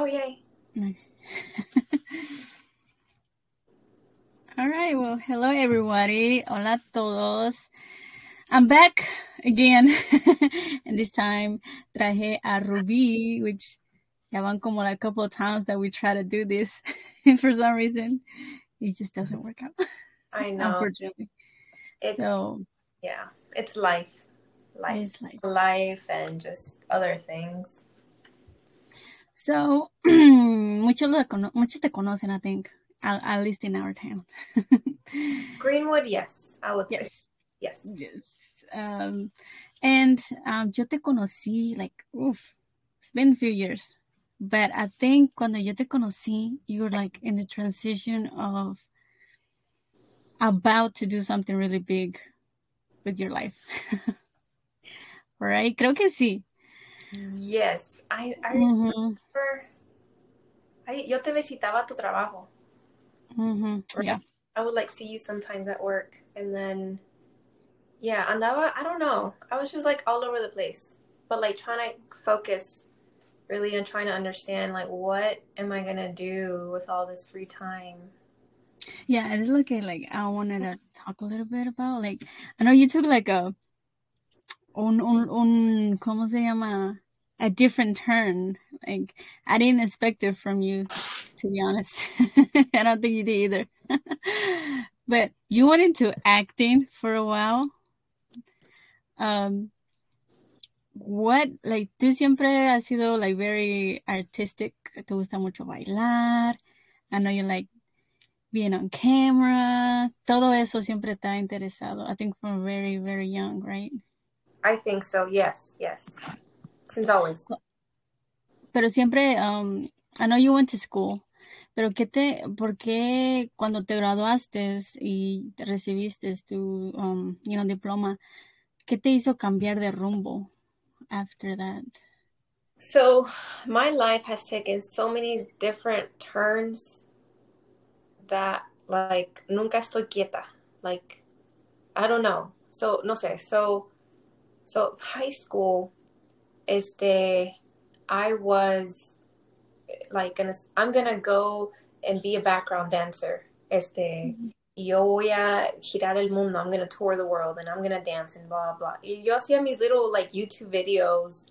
Oh, yay. All right. Well, hello, everybody. Hola todos. I'm back again. and this time traje a Ruby, which ya van como like a couple of times that we try to do this. and for some reason, it just doesn't work out. I know. Unfortunately. It's, So, yeah, it's life. Life. It's life. Life and just other things. So muchos, lo cono- muchos te conocen, I think, at, at least in our town. Greenwood, yes, I would say. yes. Yes. Yes. Um, and um, yo te conocí, like, oof, it's been a few years. But I think cuando yo te conocí, you were like in the transition of about to do something really big with your life. right? Creo que sí. Yes. I, I Mhm, remember. I, yo te visitaba tu trabajo. Mm-hmm. Yeah. I would like see you sometimes at work and then yeah, andaba I don't know. I was just like all over the place. But like trying to focus really on trying to understand like what am I gonna do with all this free time? Yeah, it's a, like I wanted to talk a little bit about like I know you took like a un un un ¿cómo se llama? A different turn. Like I didn't expect it from you, to be honest. I don't think you did either. but you went into acting for a while. Um, what like tú siempre has sido like very artistic. Te gusta mucho bailar. I know you like being on camera, todo eso siempre te ha interesado. I think from very, very young, right? I think so, yes, yes. Since always. Pero siempre, um, I know you went to school, pero ¿qué te, por qué cuando te graduaste y te recibiste tu, um, you know, diploma, qué te hizo cambiar de rumbo after that? So my life has taken so many different turns that like nunca estoy quieta. Like I don't know. So no sé. So so high school este I was like gonna I'm gonna go and be a background dancer. Este mm-hmm. yo voy a girar el mundo. I'm gonna tour the world and I'm gonna dance and blah blah. Y yo hacía mis little like YouTube videos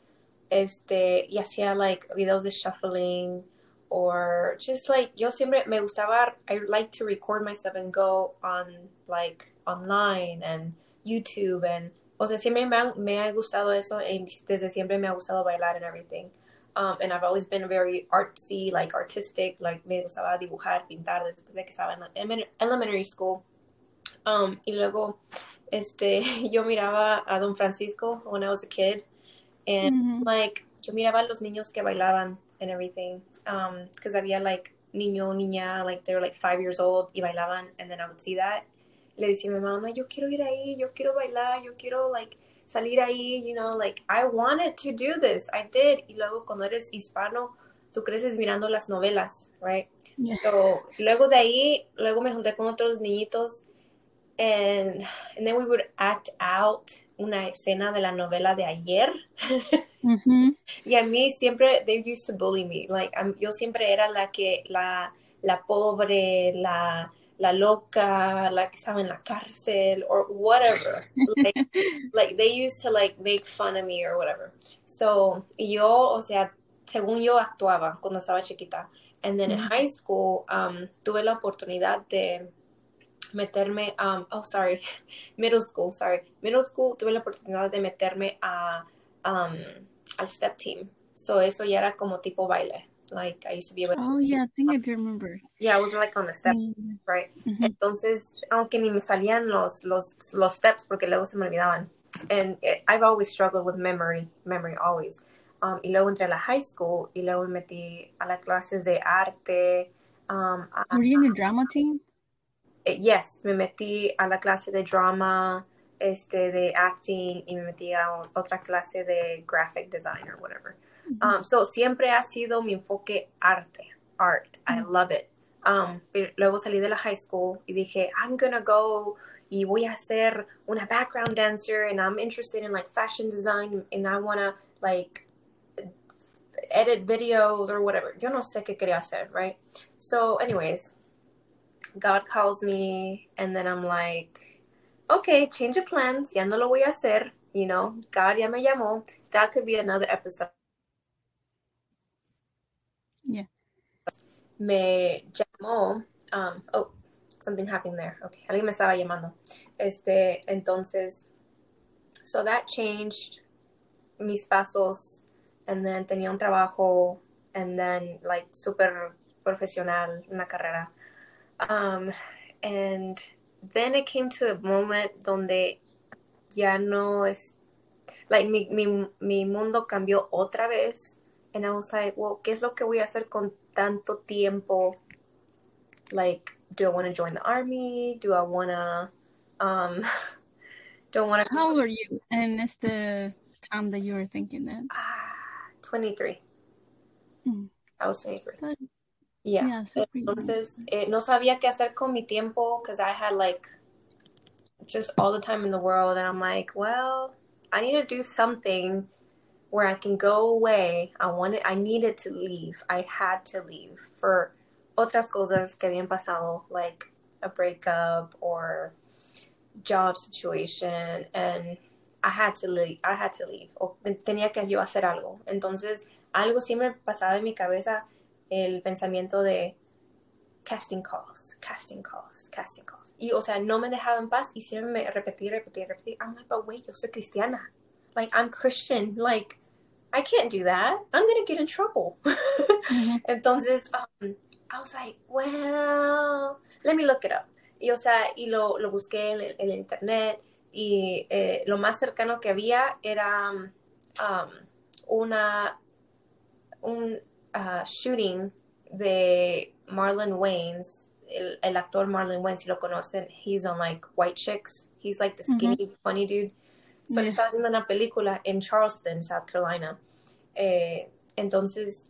este, y hacía like videos de shuffling or just like yo siempre me gustaba I like to record myself and go on like online and YouTube and o sea siempre me ha, me ha gustado eso y desde siempre me ha gustado bailar and everything. Um, and I've always been very artsy like artistic like me gustaba dibujar pintar desde que estaba en elementary school. Um, y luego este yo miraba a Don Francisco when I was a kid and Mhm. like yo miraba a los niños que bailaban and everything um because había like niño niña like they were like five years old y bailaban and then I would see that le decía a mi mamá yo quiero ir ahí yo quiero bailar yo quiero like salir ahí you know like I wanted to do this I did y luego cuando eres hispano tú creces mirando las novelas right Yeah. so luego de ahí luego me junté con otros niñitos and and then we would act out una escena de la novela de ayer Mhm. y a mí siempre, they used to bully me. Like, um, yo siempre era la que, la, la pobre, la, la loca, la que estaba en la cárcel, or whatever. like, like, they used to, like, make fun of me or whatever. So, yo, o sea, según yo actuaba cuando estaba chiquita. And then in high school, um, tuve la oportunidad de meterme, um, oh, sorry, middle school, sorry. Middle school, tuve la oportunidad de meterme a, um, al step team. So eso ya era como tipo baile. Like I used to be able Oh, yeah, I think I do remember. yeah, I was like on the step, Mm, right? mhm. Entonces, aunque ni me salían los, los, los steps porque luego se me olvidaban. And it, I've always struggled with memory, memory always. Um, y luego entré a la high school y luego me metí a las clases de arte. Um, a- Were you in the drama team? eh, yes, me metí a la clase de drama, este, de acting y me metí a otra clase de graphic design or whatever. Um, so siempre ha sido mi enfoque arte, art. I love it. Um, pero luego salí de la high school y dije, I'm gonna go y voy a ser una background dancer and I'm interested in like fashion design and I wanna like edit videos or whatever. Yo no sé qué quería hacer, right? So, anyways, God calls me, and then I'm like, okay, change of plans. Ya no lo voy a hacer. You know, God ya me llamó. That could be another episode. Me llamó. Um, oh, something happened there. Okay, alguien me estaba llamando. Este, entonces, so that changed mis pasos, and then tenía un trabajo, and then like super profesional, una carrera. Um, and then it came to a moment donde ya no es, like mi, mi, mi mundo cambió otra vez, and I was like, well, ¿qué es lo que voy a hacer con tanto tiempo? Like, do I want to join the army? Do I want to, um, don't want to. How old are you? And it's the time that you were thinking that. Ah, 23. Mm. I was 23. But, Yeah. yeah, so. Entonces, eh, no sabía qué hacer con mi tiempo because I had like just all the time in the world. And I'm like, well, I need to do something where I can go away. I wanted, I needed to leave. I had to leave for otras cosas que habían pasado, like a breakup or job situation. And I had to leave. I had to leave. O tenía que yo hacer algo. Entonces, algo siempre pasaba en mi cabeza el pensamiento de casting calls, casting calls, casting calls. Y, o sea, no me dejaba en paz y siempre me repetí, repetí, repetí. I'm like, but wait, yo soy cristiana. Like, I'm Christian. Like, I can't do that. I'm going to get in trouble. Mhm. Entonces, um, I was like, well, let me look it up. Y, o sea, y lo, lo busqué en, el- en el internet y eh, lo más cercano que había era um, una, un uh, shooting de Marlon Wayans, el, el actor Marlon Wayans, si lo conocen, he's on like White Chicks. He's like the skinny, funny dude. So Yeah. estaba haciendo una película en Charleston, South Carolina. Eh, entonces,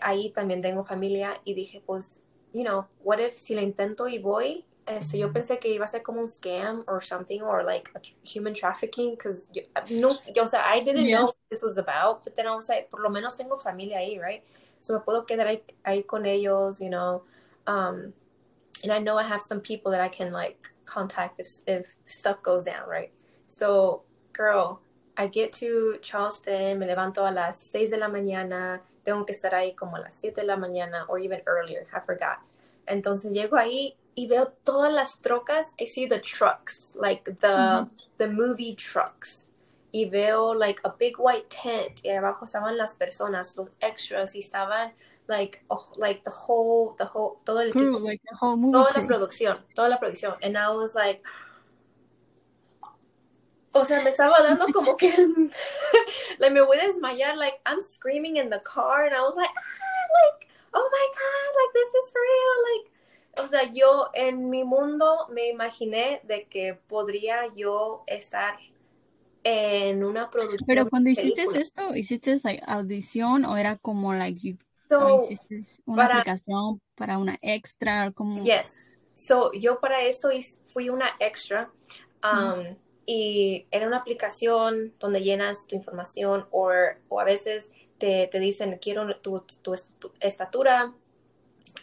ahí también tengo familia y dije, pues, you know, what if si lo intento y voy? Este, yo pensé que iba a ser como un scam or something or like human trafficking because no, yo, o sea, I didn't know Yes. what this was about, but then I was like, por lo menos tengo familia ahí, right? So me puedo quedar ahí, ahí con ellos, you know. Um, and I know I have some people that I can like contact if, if stuff goes down, right? So, girl, I get to Charleston, me levanto a las 6 de la mañana, tengo que estar ahí como a las 7 de la mañana, or even earlier, I forgot. Entonces llego ahí y veo todas las trocas, I see the trucks, like the, Mhm. the movie trucks. Y veo like a big white tent y abajo estaban las personas, los extras y estaban like, oh, like the whole, the whole, todo el Crew, like the whole movie toda la crew. producción, toda la producción. And I was like, o sea, me estaba dando como que, like, me voy a desmayar, like, I'm screaming in the car, and I was like, ah, like, oh my God, like, this is real, like, o sea, yo en mi mundo me imaginé de que podría yo estar en una producción. Pero cuando hiciste película. esto, ¿hiciste like audición o era como like you, So, o hiciste una para- aplicación para una extra como Yes. So, yo para esto fui una extra. um, Y era una aplicación donde llenas tu información o, o a veces te, te dicen, quiero tu, tu, tu estatura,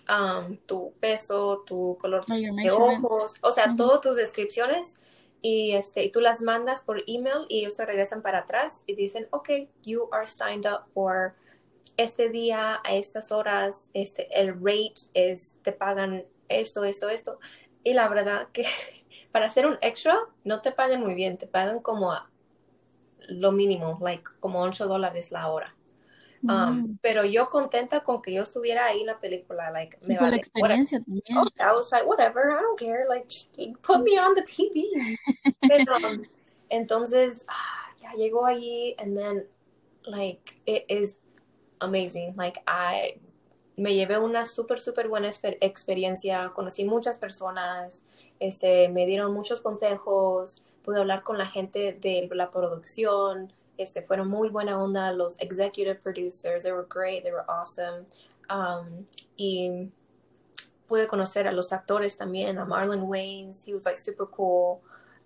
um, tu peso, tu color de ojos, o sea, Ujú. todas tus descripciones. Y, este, y tú las mandas por email y ellos te regresan para atrás y dicen, ok, you are signed up for este día, a estas horas, este, el rate es, te pagan esto, esto, esto. Y la verdad que para hacer un extra no te pagan muy bien, te pagan como a lo mínimo, like como 8 dólares la hora. Um, Mm. Pero yo contenta con que yo estuviera ahí en la película, like, me por la vale. experiencia también. Oh, I was like, whatever, I don't care, like, put me on the TV. Pero, um, entonces, ah, ya llegó allí, and then, like, it is amazing. Like, I me llevé una súper, súper buena exper- experiencia, conocí muchas personas, este, me dieron muchos consejos, pude hablar con la gente de la producción, este, fueron muy buena onda, los executive producers, they were great, they were awesome, um, y pude conocer a los actores también, a Marlon Wayans, he was like super cool,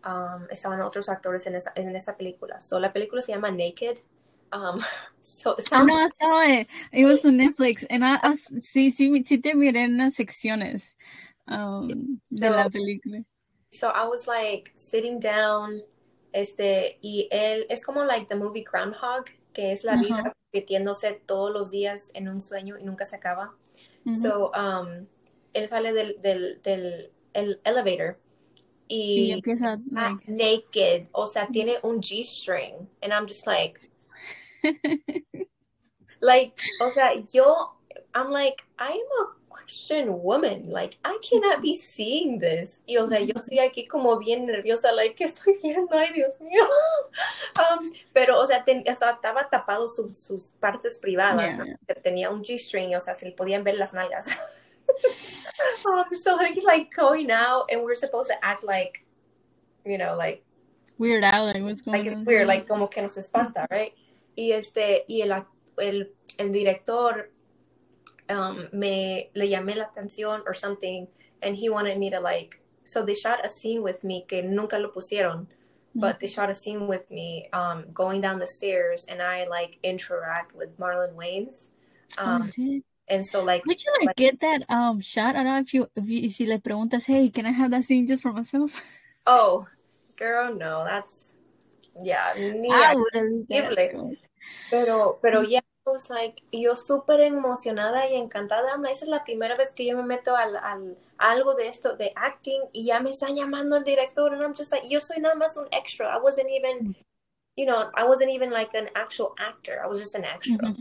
um, estaban otros actores en esa, en esa película, so la película se llama Naked, Um, so it I sounds know I saw it. It was on Netflix, and I, I sí, sí, sí te miré en unas secciones um, de la So- película. so I was like sitting down, este, y él es como like the movie Groundhog, que es la vida Ajá. repitiéndose todos los días en un sueño y nunca se acaba. Ujú. So, um, él sale del, del, del el elevator y y empieza like, naked, o sea, tiene un G-string, and I'm just like, like, o sea, yo, I'm like, I am a Christian woman, like, I cannot be seeing this. Y, o sea, yo estoy aquí como bien nerviosa, like, ¿qué estoy viendo? Ay, Dios mío. Um, pero, o sea, ten- o sea, estaba tapado su- sus partes privadas, Yeah. Que tenía un G-string, o sea, se le podían ver las nalgas. um, so he's like going out, and we're supposed to act like, you know, like, weird out, like what's going like on? weird, like como que nos espanta, right? Y este, y el, el, el director um, me le llamé la atención or something, and he wanted me to like, so they shot a scene with me que nunca lo pusieron, but they shot a scene with me um, going down the stairs, and I like interact with Marlon Wayans, Oh, um, sí. and so like Would you like get that um shot? I don't know if you if you si le preguntas, hey, can I have that scene just for myself? oh, girl, no, that's yeah, ni I would have Increíble. cool. Pero, pero ya, I was like, yo súper emocionada y encantada. Ama, Esa es la primera vez que yo me meto al, al algo de esto, de acting, y ya me están llamando el director, and I'm just like, yo soy nada más un extra. I wasn't even, you know, I wasn't even like an actual actor. I was just an extra.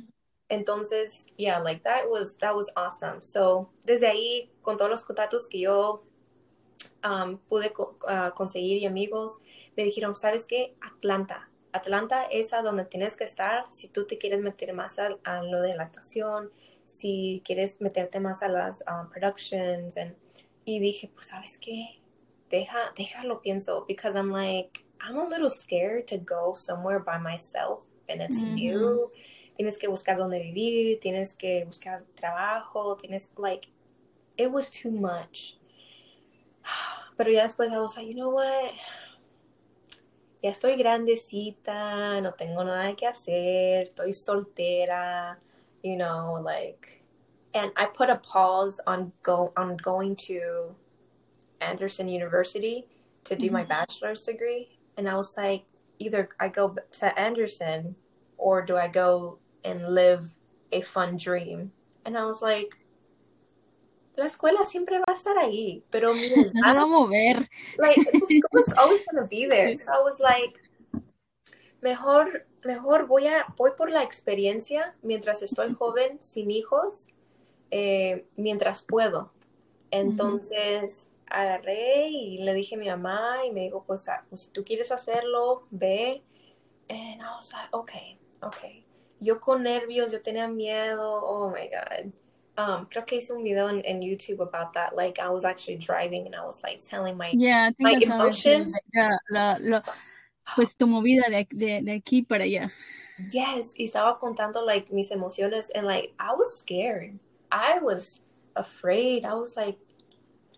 Entonces, yeah, like that was, that was awesome. So, desde ahí, con todos los contactos que yo um, pude co- ah, conseguir y amigos, me dijeron, ¿sabes qué? Atlanta. Atlanta es a donde tienes que estar si tú te quieres meter más a, a lo de la actuación, si quieres meterte más a las um, productions. And, y dije, pues, ¿sabes qué? Deja, déjalo pienso, because I'm like, I'm a little scared to go somewhere by myself and it's new. Tienes que buscar dónde vivir, tienes que buscar trabajo, tienes, like, it was too much. Pero ya después I was like, you know what? Ya estoy grandecita, no tengo nada que hacer, estoy soltera, you know, like, and I put a pause on go on going to Anderson University to do my Mhm. bachelor's degree, and I was like, either I go to Anderson or do I go and live a fun dream? And I was like, la escuela siempre va a estar ahí, pero mi No va a mover. like school's always gonna be there. So I was like, mejor, mejor voy a voy por la experiencia mientras estoy joven, sin hijos, eh, mientras puedo. Entonces agarré y le dije a mi mamá y me dijo, pues, ah, pues si tú quieres hacerlo, ve. And I was like, okay, okay. Yo con nervios, yo tenía miedo. Oh my God. Um, creo que hice un video en, en YouTube about that. Like I was actually driving and I was like telling my Yeah, I think My emotions. yeah, la- pues tu movida de, de, de aquí para allá. Yes, y estaba contando like mis emociones and like I was scared. I was afraid. I was like,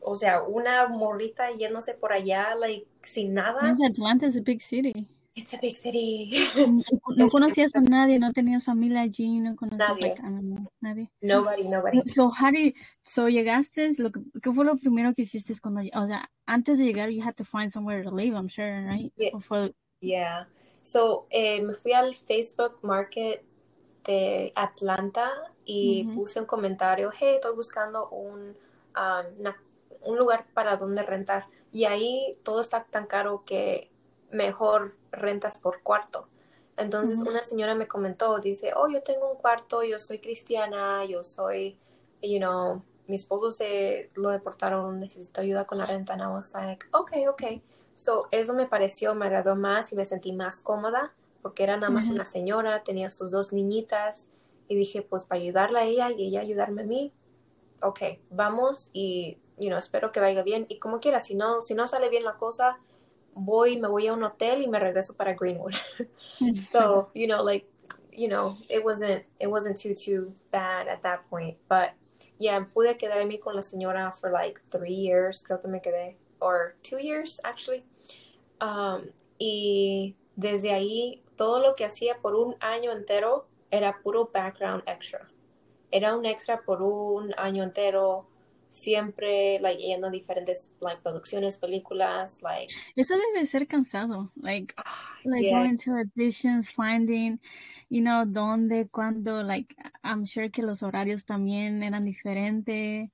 o sea, una morrita yéndose por allá like sin nada. Atlanta is a big city. It's a big city. No, no conocías a nadie, no tenías familia allí, no conocías Nadie. know, nadie. nobody, nobody. So, how do you, so llegaste, lo que, ¿qué fue lo primero que hiciste cuando, o sea, antes de llegar, you had to find somewhere to live, I'm sure, right? Yeah. Yeah. So, eh, me fui al Facebook Market de Atlanta y puse un comentario, hey, estoy buscando un, una- un lugar para donde rentar. Y ahí todo está tan caro que mejor rentas por cuarto. Entonces una señora me comentó, dice, oh, yo tengo un cuarto, yo soy cristiana, yo soy, you know, mi esposo se lo deportaron, necesito ayuda con la renta. And I was like, okay, okay. So, eso me pareció, me agradó más y me sentí más cómoda porque era nada más una señora, tenía sus dos niñitas y dije, pues para ayudarla a ella y ella ayudarme a mí, ok, vamos y, you know, espero que vaya bien y como quiera, si no, si no sale bien la cosa, voy, me voy a un hotel y me regreso para Greenwood. so, you know, like, you know, it wasn't, it wasn't too, too bad at that point, but yeah, pude quedarme con la señora for like three years, creo que me quedé, or two years actually. Um, y desde ahí todo lo que hacía por un año entero era puro background extra. Era un extra por un año entero, siempre like yendo a diferentes like producciones, películas, like Eso debe ser cansado, like like yeah. going to auditions, finding, you know, dónde, cuándo, like I'm sure que los horarios también eran diferentes.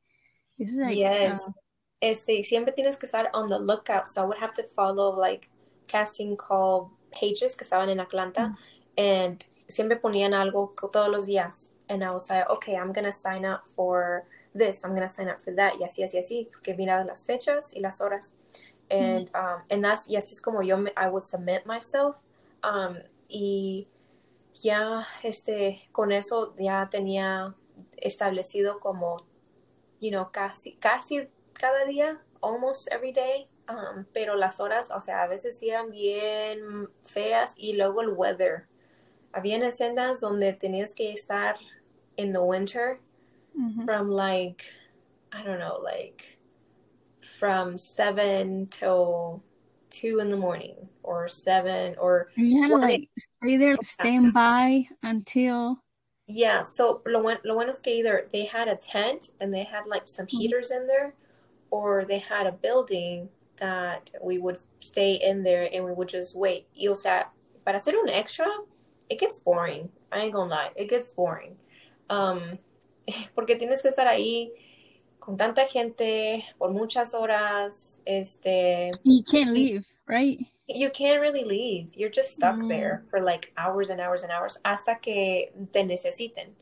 Like, yes. Uh, este, siempre tienes que estar on the lookout. So I would have to follow like casting call pages que estaban en Atlanta mm. and siempre ponían algo todos los días. And I was like, okay, I'm going to sign up for this, I'm going to sign up for that, y así, así, así, porque miraba las fechas y las horas. And, um, and that's, y así es como yo, me, I would submit myself. Um, y ya, este, con eso ya tenía establecido como, you know, casi, casi cada día, almost every day, um, pero las horas, o sea, a veces eran bien feas y luego el weather. Había escenas donde tenías que estar in the winter mm-hmm. from like, I don't know, like from seven till two in the morning or seven or you had to like stay there stand by until yeah so lo, lo bueno es que either they had a tent and they had like some mm-hmm. heaters in there or they had a building that we would stay in there and we would just wait. Y o sea, para hacer un extra, it gets boring. I ain't gonna lie, it gets boring. Um, porque tienes que estar ahí con tanta gente por muchas horas. Este, you can't leave, right? You can't really leave. You're just stuck mm. there for like hours and hours and hours hasta que te necesiten.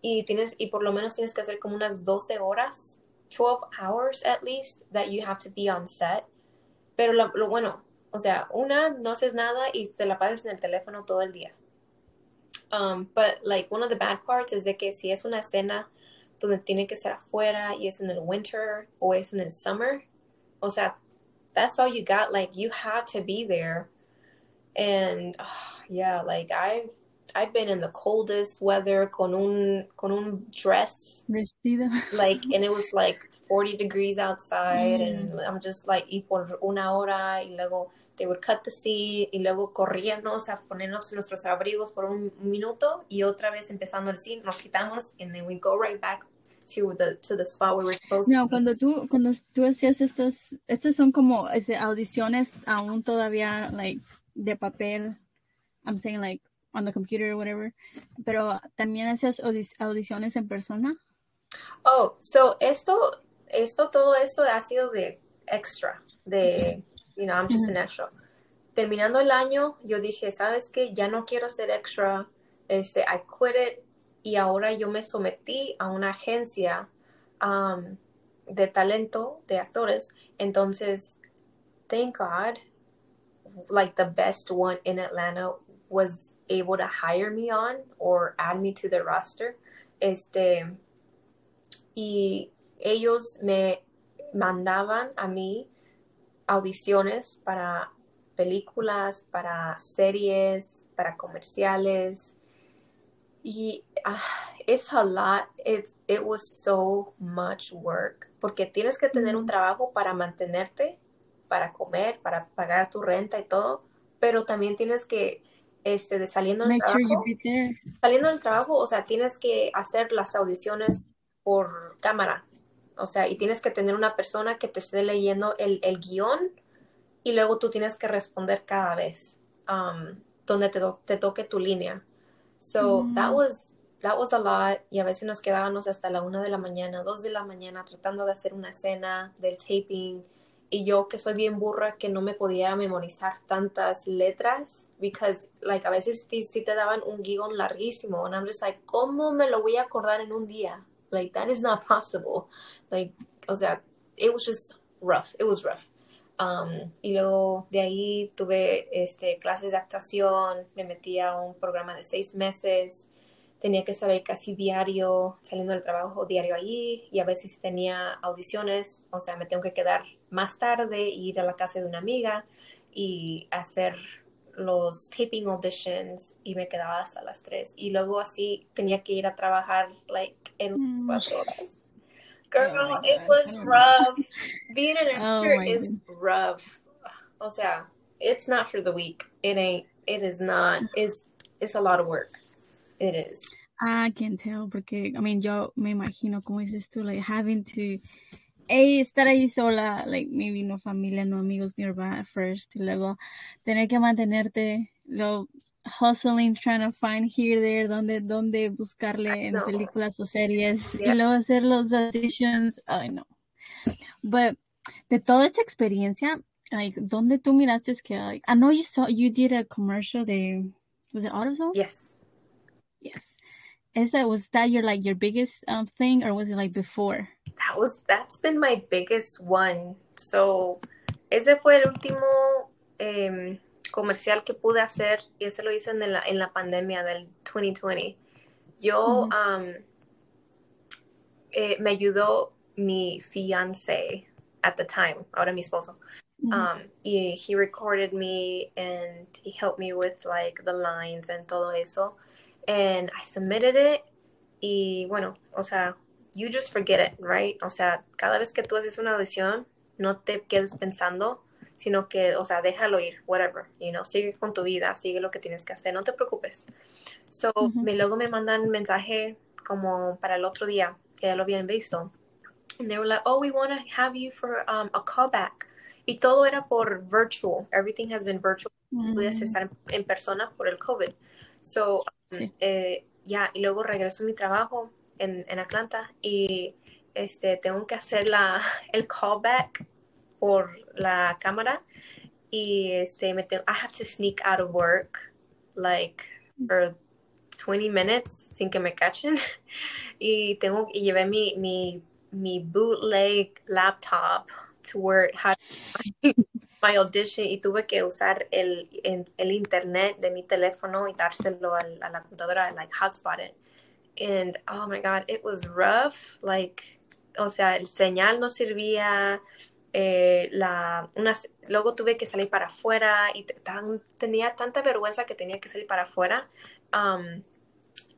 Y tienes y por lo menos tienes que hacer como unas 12 horas 12 hours at least that you have to be on set. Pero lo, lo, bueno, o sea, una, no haces nada y te la pasas en el teléfono todo el día. Um, but like one of the bad parts is de que si es una escena donde tiene que ser afuera y es en el winter o es en el summer, o sea, that's all you got. Like you had to be there. And oh, yeah, like I've I've been in the coldest weather con un con un dress vestido like and it was like 40 degrees outside mm. and I'm just like y por una hora y luego they would cut the y luego corríamos a ponernos nuestros abrigos por un minuto y otra vez empezando el scene nos quitamos and then we go right back to the to the spot we were supposed no, to cuando tú cuando tú hacías estas estas son como audiciones aún todavía like de papel I'm saying like on the computer or whatever, pero también hacías audiciones en persona. Oh, so esto, esto, todo esto ha sido de extra, de, you know, I'm just an extra. Terminando el año, yo dije, ¿sabes qué? Ya no quiero ser extra, este, I quit it, y ahora yo me sometí a una agencia um, de talento, de actores, entonces, thank God, like the best one in Atlanta was able to hire me on or add me to the roster. Este, y ellos me mandaban a mí audiciones para películas, para series, para comerciales. Y uh, it's a lot. It's, it was so much work. Porque tienes que tener un trabajo para mantenerte, para comer, para pagar tu renta y todo. Pero también tienes que este, de saliendo del trabajo, saliendo del trabajo, o sea, tienes que hacer las audiciones por cámara, o sea, y tienes que tener una persona que te esté leyendo el, el guion y luego tú tienes que responder cada vez um, donde te, te, toque tu línea. So mm. that was that was a lot y a veces nos quedábamos hasta la una de la mañana, dos de la mañana tratando de hacer una escena del taping y yo que soy bien burra que no me podía memorizar tantas letras because like a veces sí te daban un guion larguísimo and I'm just like ¿cómo me lo voy a acordar en un día? Like that is not possible. Like o sea it was just rough. It was rough. Um, y luego de ahí tuve este clases de actuación. Me metí a un programa de seis meses. Tenía que salir casi diario, saliendo del trabajo diario allí y a veces tenía audiciones, o sea, me tengo que quedar más tarde, ir a la casa de una amiga y hacer los taping auditions y me quedaba hasta las tres y luego así tenía que ir a trabajar like en mm. cuatro horas. Girl, oh it was rough. Being an oh actor oh is rough. O sea, it's not for the weak. It ain't. it is not. It's it's a lot of work. It is. I can tell porque, I mean, yo me imagino como dices tú, like having to a, estar ahí sola, like maybe no familia, no amigos nearby first, y luego tener que mantenerte, lo hustling, trying to find here, there, donde, donde buscarle en películas o series, y luego hacer los auditions, I know. But de toda esta experiencia, like, ¿dónde tú miraste que, like, I know you saw, you did a commercial de, was it AutoZone? Yes. Yes. Is that, was that your, like, your biggest um, thing, or was it, like, before? That was, that's been my biggest one. So, ese fue el último um, comercial que pude hacer, y ese lo hice en la, en la pandemia del 2020. Yo, mm -hmm. um, eh, me ayudó mi fiance at the time, ahora mi esposo. Um, he, he recorded me and he helped me with like the lines and todo eso. And I submitted it. Y bueno, o sea, you just forget it, right? O sea, cada vez que tú haces una audición, no te quedes pensando, sino que, o sea, déjalo ir, whatever, you know, sigue con tu vida, sigue lo que tienes que hacer, no te preocupes. So, mm-hmm. me, luego me mandan un mensaje como para el otro día, que ya lo habían visto. And they were like, oh, we want to have you for um, a callback. Y todo era por virtual. Everything has been virtual. Mm. Puedes estar en, persona por el COVID. So, sí. eh, ya, y luego regreso a mi trabajo en, en, Atlanta y este, tengo que hacer la, el callback por la cámara y este, me tengo, I have to sneak out of work like for 20 minutes sin que me cachen y tengo y llevé mi, mi mi bootleg laptop to had my audition y tuve que usar el, el internet de mi teléfono y dárselo a, a la computadora, like hotspot it. And oh my god, it was rough. Like, o sea, el señal no servía. Eh, la, una, luego tuve que salir para afuera y tan, tenía tanta vergüenza que tenía que salir para afuera. Um,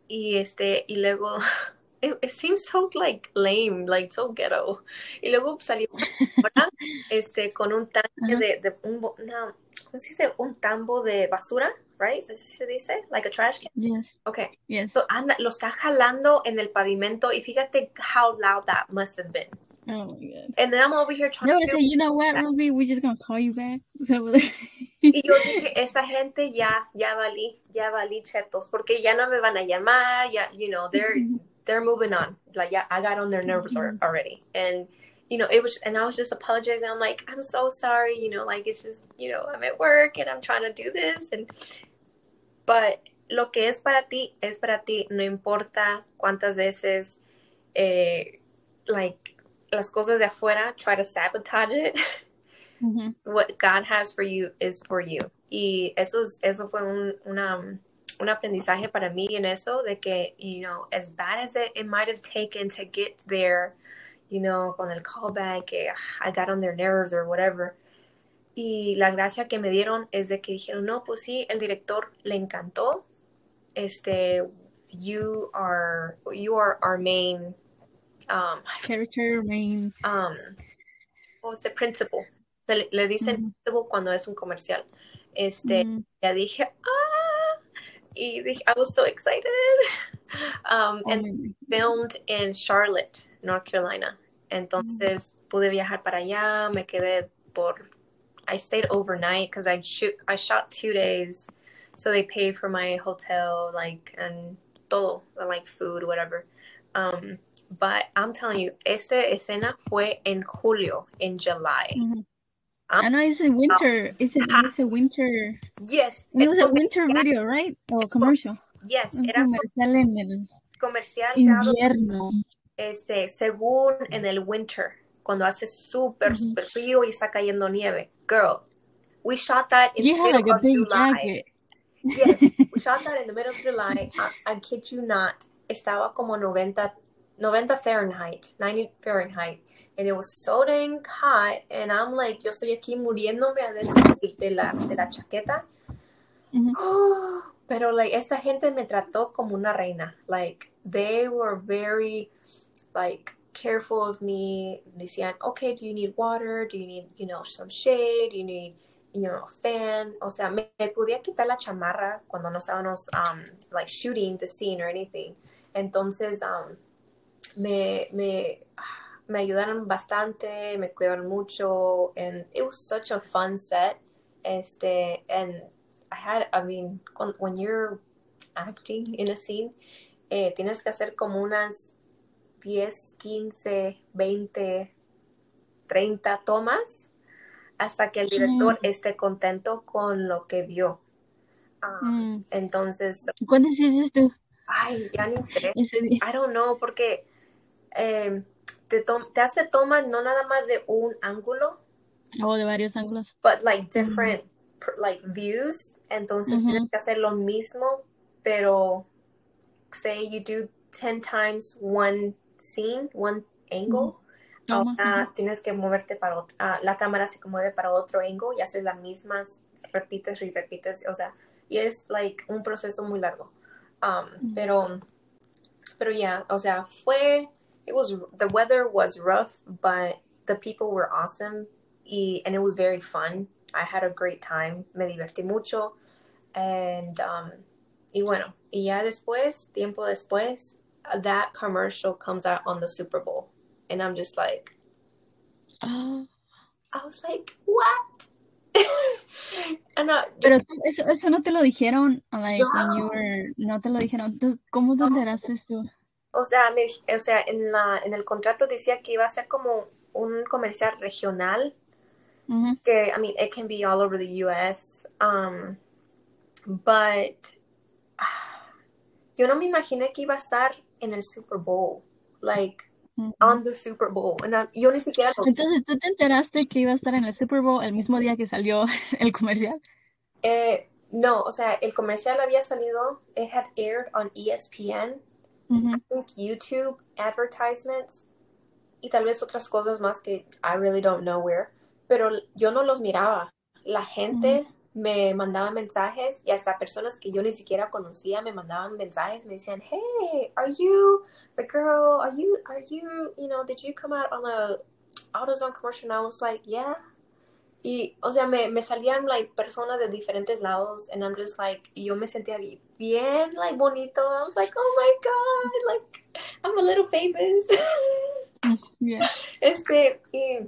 y este, y luego it, it, seems so like lame, like so ghetto. Y luego salió este con un tanque uh -huh. de, de un, una, ¿cómo se dice? Un tambo de basura, right? ¿Así se dice? Like a trash can. Yes. Okay. Yes. So anda, lo está jalando en el pavimento y fíjate how loud that must have been. Oh my god. And then I'm over here trying to. no, to say, you know what, Ruby, we're just gonna call you back. y yo dije, esa gente ya, ya valí, ya valí chetos, porque ya no me van a llamar, ya, you know, they're they're moving on. Like, yeah, I got on their nerves mm-hmm. already. And, you know, it was, and I was just apologizing. I'm like, I'm so sorry, you know, like, it's just, you know, I'm at work and I'm trying to do this. And, but lo que es para ti, es para ti. No importa cuántas veces, eh, like, las cosas de afuera try to sabotage it. Mm-hmm. What God has for you is for you. Y eso, eso fue un, una, un aprendizaje para mí en eso de que, you know, as bad as it, it might have taken to get there, you know, con el callback, que I got on their nerves or whatever. Y la gracia que me dieron es de que dijeron, no, pues sí, el director le encantó. Este, you are, you are our main um, character, main. Um, o sea, principal. Le, le dicen mm. principal cuando es un comercial. Este, mm. ya dije, ah, I was so excited. Um, oh, and filmed in Charlotte, North Carolina. Entonces mm. pude viajar para allá. Me quedé por. I stayed overnight because I shoot. I shot two days, so they paid for my hotel, like and todo, like food, whatever. Um, but I'm telling you, esta escena fue en julio, in July. Mm-hmm. I know it's a winter. It's a, it's a winter. Yes. it was a winter video, right? O commercial. Yes. Era comercial en el comercial invierno. Este, según en el winter, cuando hace súper, mm -hmm. súper frío y está cayendo nieve. Girl, we shot that in you the middle like of July. Jacket. Yes, we shot that in the middle of July. I, I kid you not. Estaba como 90, 90 Fahrenheit, 90 Fahrenheit and it was so dang hot and I'm like yo estoy aquí muriéndome adentro de la, de la chaqueta mm-hmm. oh, pero like esta gente me trató como una reina like they were very like careful of me decían okay do you need water do you need you know some shade do you need you know, fan. O sea, me, me podía quitar la chamarra cuando no estábamos, um, like, shooting the scene or anything. Entonces, um, me, me, me ayudaron bastante, me cuidaron mucho, and it was such a fun set. Este, and I had, I mean, when you're acting in a scene, eh, tienes que hacer como unas 10, 15, 20, 30 tomas hasta que el director mm. esté contento con lo que vio. Uh, mm. Entonces. ¿Cuántas hiciste tú? Ay, ya ni sé. I don't know, porque eh, te, te, hace toma no nada más de un ángulo. O de varios ángulos. But like different mm. like views. Entonces mm -hmm. tienes que hacer lo mismo, pero say you do 10 times one scene, one angle. Ahora tienes que moverte para otro, ah, la cámara se mueve para otro ángulo y haces las mismas, repites y repites, o sea, y es like un proceso muy largo. Um, pero, pero ya, yeah, o sea, fue, it was, the weather was rough, but the people were awesome y, and it was very fun. I had a great time, me divertí mucho, and, um, y bueno, y ya después, tiempo después, that commercial comes out on the Super Bowl. And I'm just like, oh. I was like, what? Pero tú, eso, eso no te lo dijeron, like, no. when you were, no te lo dijeron. ¿Cómo te enteraste tú? O sea, me, o sea en, la, en el contrato decía que iba a ser como un comercial regional. Mm -hmm. Que, I mean, it can be all over the U.S. Um, but yo no me imaginé que iba a estar en el Super Bowl. Like, on the Super Bowl. yo ni siquiera. Entonces, ¿tú te enteraste que iba a estar en el Super Bowl el mismo día que salió el comercial? Eh, no, o sea, el comercial había salido, it had aired on ESPN, I think YouTube advertisements y tal vez otras cosas más que I really don't know where, pero yo no los miraba. La gente me mandaban mensajes y hasta personas que yo ni siquiera conocía me mandaban mensajes, me decían, hey, are you the girl? Are you, are you, you know, did you come out on a AutoZone commercial? And I was like, yeah. Y, o sea, me, me salían, like, personas de diferentes lados, and I'm just like, y yo me sentía bien, bien, like, bonito. I was like, oh my God, like, I'm a little famous. yeah. Este, y,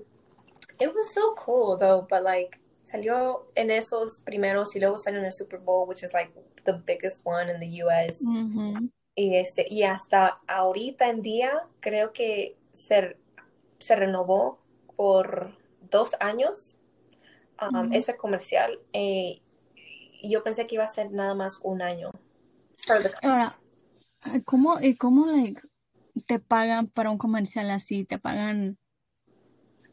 it was so cool, though, but, like, salió en esos primeros y luego salió en el Super Bowl, which is like the biggest one in the US. Y este y hasta ahorita en día creo que se, se renovó por dos años um, ese comercial eh, y yo pensé que iba a ser nada más un año. Ahora, ¿cómo, cómo like, te pagan para un comercial así? ¿Te pagan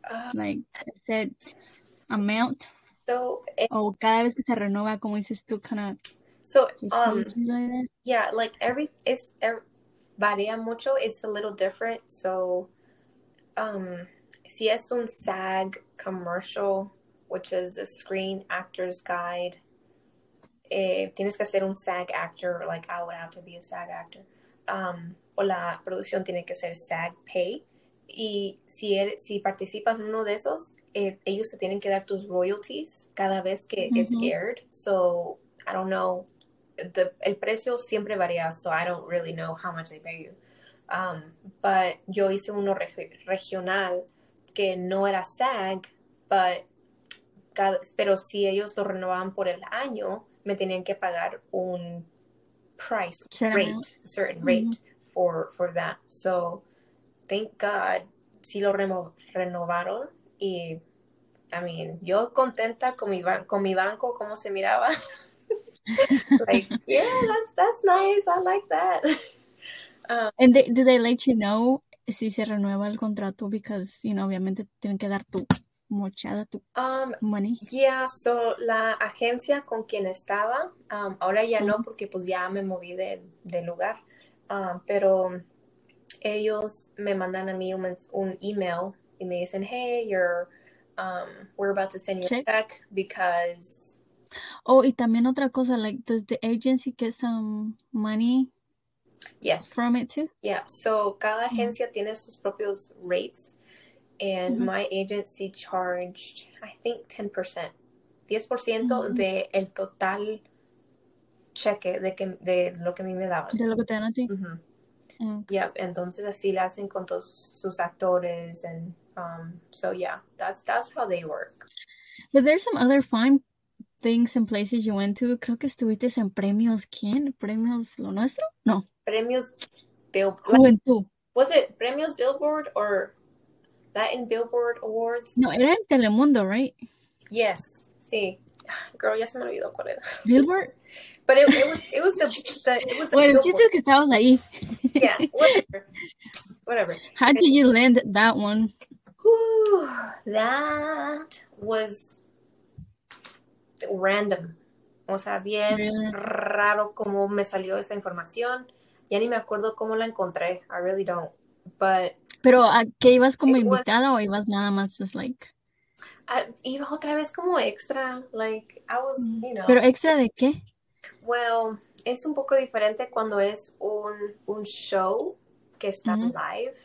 uh, like set amount? So it, cada vez que se renueva, como dices tú, kind of. So um, yeah, like every it's er, varía mucho. It's a little different. So um, si es un SAG commercial, which is a Screen Actors Guide. Eh, tienes que ser un SAG actor, like I would have to be a SAG actor. Um, o la producción tiene que ser SAG Pay. Y si, eres, si participas en uno de esos, eh, ellos te tienen que dar tus royalties cada vez que it's aired. So, I don't know. The, el precio siempre varía, so I don't really know how much they pay you. Um, but yo hice uno regional que no era SAG, but pero si ellos lo renovaban por el año, me tenían que pagar un price rate, certain rate for, for that. So, thank God, sí lo renovaron y, I mean, yo contenta con mi, con mi banco, cómo se miraba. like, yeah, that's, that's nice, I like that. Um, and they, do they let you know si se renueva el contrato? Because, you know, obviamente tienen que dar tu mochada, tu um, money. Yeah, so la agencia con quien estaba, um, ahora ya no, porque pues ya me moví de, de lugar, um, pero ellos me mandan a mí un, un email y me dicen, hey, you're, um, we're about to send you check. a check because. Oh, y también otra cosa, like, does the agency get some money? Yes. From it too? Yeah. So cada agencia mm -hmm. tiene sus propios rates, and mm -hmm. my agency charged, I think, ten percent 10% de el total cheque de, que, de lo que a mí me daban. De lo que te dan a ti. Mm. Yeah, entonces así le hacen con todos sus actores and um, so yeah, that's that's how they work. But there's some other fine things and places you went to. Creo que estuviste en premios ¿quién? ¿Premios lo nuestro? No. Premios Billboard. Juventud. Was it Premios Billboard or Latin Billboard Awards? No, era en Telemundo, right? Yes, sí. Girl, ya se me olvidó cuál era. Billboard? But it, it was it was the, the it was the Bueno, el chiste es que estabas ahí. yeah, whatever. Whatever. How did you land that one? Whew, that was random. O sea, bien Really? raro cómo me salió esa información. Ya ni me acuerdo cómo la encontré. I really don't. But Pero ¿a qué ibas como It was- invitada o ibas nada más just like? I, iba otra vez como extra. Like, I was, you know. Pero extra de qué? Well, es un poco diferente cuando es un, un show que está Ujú. live.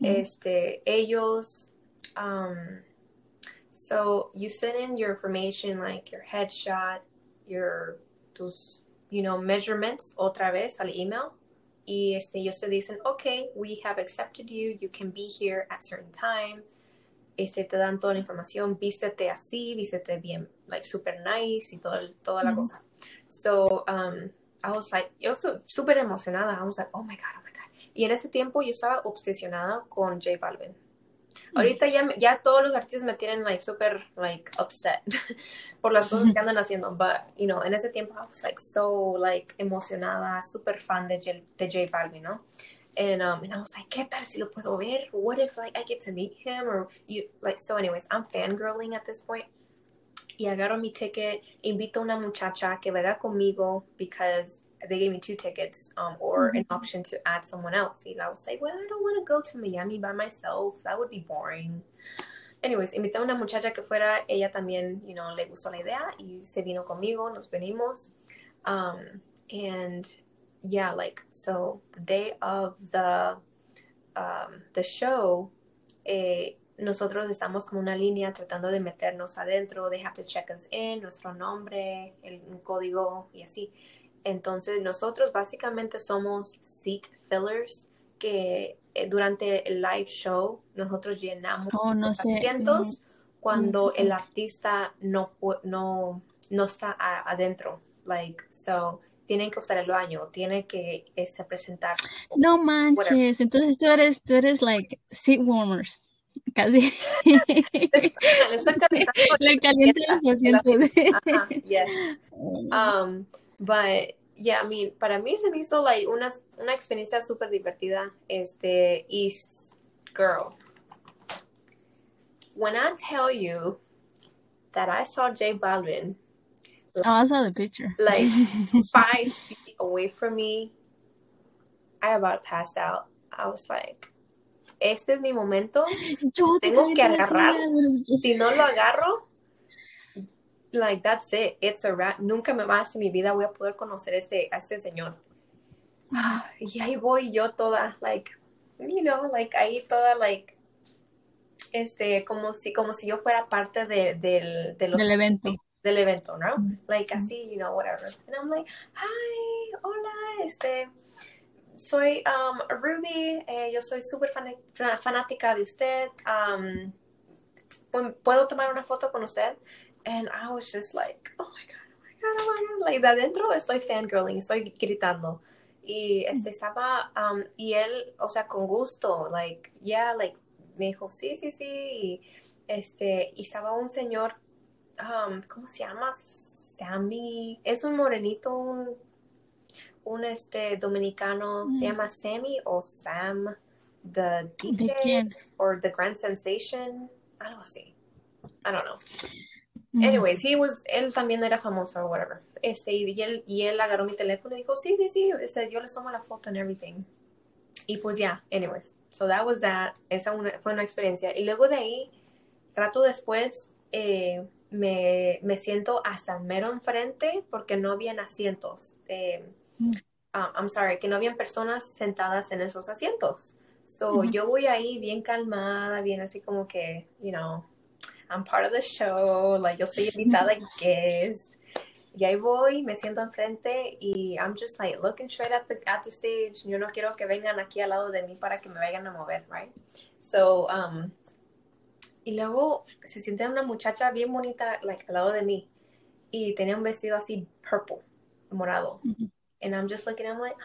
Ujú. Este, ellos, um, so you send in your information like your headshot, your, tus, you know, measurements otra vez al email. Y este, ellos te dicen, okay, we have accepted you, you can be here at certain time. Este, te dan toda la información, vístete así, vístete bien, like super nice y todo, toda la Ujú. cosa. So, um, I was like, yo súper emocionada. I was like, oh my God, oh my God. Y en ese tiempo yo estaba obsesionada con J Balvin. Ahorita ya, ya todos los artistas me tienen like súper like upset por las cosas que andan haciendo. But, you know, en ese tiempo I was like so like emocionada, súper fan de J, de J Balvin, ¿no? And, um, and I was like, ¿qué tal si lo puedo ver? What if like I get to meet him? Or you, like, so anyways, I'm fangirling at this point y agarro mi ticket, invito una muchacha que venga conmigo because they gave me two tickets um, or an option to add someone else. And I was like, well, I don't want to go to Miami by myself. That would be boring. Anyways, invité a una muchacha que fuera, ella también, you know, le gustó la idea y se vino conmigo, nos venimos. Um, and yeah, like, so the day of the, um, the show, eh, nosotros estamos como una línea tratando de meternos adentro, they have to check us in, nuestro nombre, el código y así. Entonces nosotros básicamente somos seat fillers que eh, durante el live show nosotros llenamos Oh, no los sé. asientos cuando el artista no no no está a- adentro, like so tienen que usar el baño, tienen que este, presentar. No manches. Entonces tú eres, tú eres like seat warmers. Casi. Le los asientos. Ajá, yes. Um, but yeah, I mean, para mí se me hizo like una, una experiencia súper divertida. Este, y girl, when I tell you that I saw J Balvin Oh, I saw the picture. like five feet away from me, I about passed out. I was like, este es mi momento. Yo tengo que agarrar. Si no lo agarro, like that's it. It's a wrap. Nunca me más en mi vida voy a poder conocer este, a este señor. Y ahí voy yo toda, like, you know, like ahí toda, like, este, como si, como si yo fuera parte de, del, de los, Del evento. Del evento, ¿no? Like así, you know, whatever. And I'm like, hi, hola, este, soy um, Ruby, eh, yo soy súper fana- fa- fanática de usted. Um, ¿pu- ¿Puedo tomar una foto con usted? And I was just like, oh my God, oh my God, oh my God. Like, de adentro estoy fangirling, estoy gritando. Y este estaba, um, y él, o sea, con gusto, like, yeah, like, me dijo, sí, sí, sí. Y, este, y estaba un señor um, ¿cómo se llama? Sammy, es un morenito, un, un este dominicano, se Mm. llama Sammy o Sam, the ¿De DJ quién? or the Grand Sensation, algo así. I don't know. Mm. Anyways, he was, él también era famoso or whatever. Este, y él, y él agarró mi teléfono y dijo, sí, sí, sí, este, yo le tomo la foto and everything. Y pues ya, anyways. So that was that. Esa una- fue una experiencia. Y luego de ahí, rato después, eh, me, me siento hasta mero enfrente porque no habían asientos. Eh, Mm. ah, I'm sorry, que no habían personas sentadas en esos asientos. So Ujú. yo voy ahí bien calmada, bien así como que, you know, I'm part of the show, like yo soy invitada guest. Y ahí voy, me siento enfrente y I'm just like looking straight at the, at the stage. Yo no quiero que vengan aquí al lado de mí para que me vayan a mover, right? So, um, y luego se siente una muchacha bien bonita, like, al lado de mí. Y tenía un vestido así purple, morado. And I'm just looking, I'm like,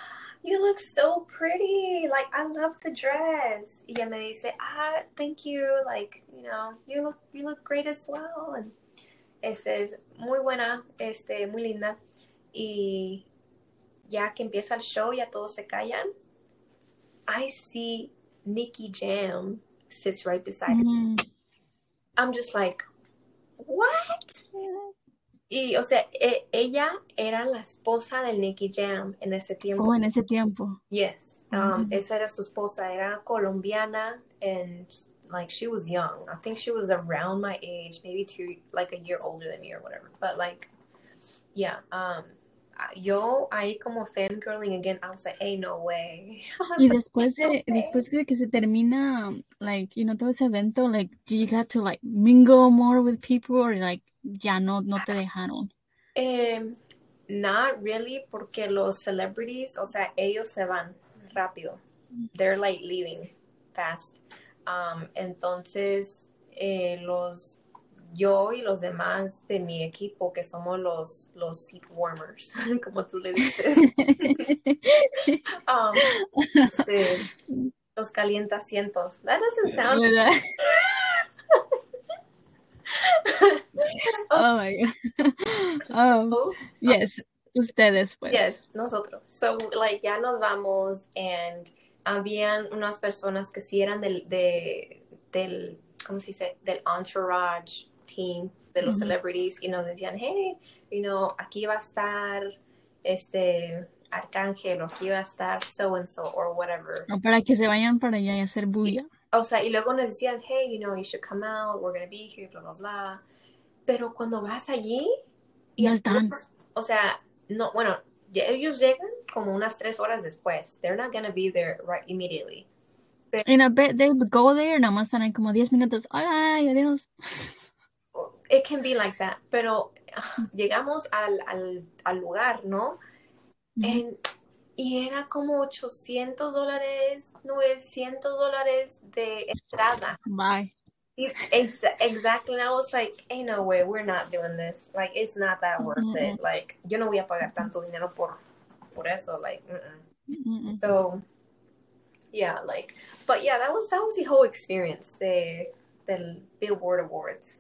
you look so pretty. Like, I love the dress. Y ella me dice, ah, thank you. Like, you know, you look, you look great as well. And este es muy buena, este, muy linda. Y ya que empieza el show, ya todos se callan. I see Nikki Jam sits right beside mm. her. I'm just like, what? Y, o sea, e ella era la esposa del Nicky Jam en ese tiempo. Oh, en ese tiempo. Yes. Um, Esa era su esposa. Era colombiana and like she was young. I think she was around my age, maybe two, like a year older than me or whatever. But like, yeah. Um, yo ahí como fangirling again, I was like, hey, no way. Y después de, después de que se termina, like, you know, todo ese evento, like, do you get to like mingle more with people or like, ya no, no te dejaron? Um, not really, porque los celebrities, o sea, ellos se van rápido. They're like leaving fast. Um, entonces, eh, los yo y los demás de mi equipo, que somos los, los seat warmers, como tú le dices, um, este, los calientacientos. That doesn't sound. oh my god. Um, oh, yes, ustedes pues. Yes, nosotros. So, like, ya nos vamos and habían unas personas que sí eran del, de, del, ¿cómo se dice? Del entourage team de los celebrities y nos decían, hey, you know, aquí va a estar este Arcángel o aquí va a estar so and so or whatever. O para que se vayan para allá y hacer bulla. O sea, y luego nos decían, hey, you know, you should come out, we're going to be here, bla, bla, bla. Pero cuando vas allí... Y no están. O sea, no, bueno, ellos llegan como unas tres horas después. They're not going to be there right immediately. Pero, and I bet they go there, nada más están ahí como 10 minutos. Hola, y adiós. It can be like that. Pero uh, llegamos al, al, al, lugar, ¿no? Mm -hmm. and, y era como 800 dólares, 900 dólares de entrada. Bye. Exactly. And I was like, ain't no way, we're not doing this. Like, it's not that worth mm -mm. it. Like, yo no voy a pagar tanto dinero por, por eso. Like, mm so, yeah, like, but yeah, that was that was the whole experience. The the Billboard Awards.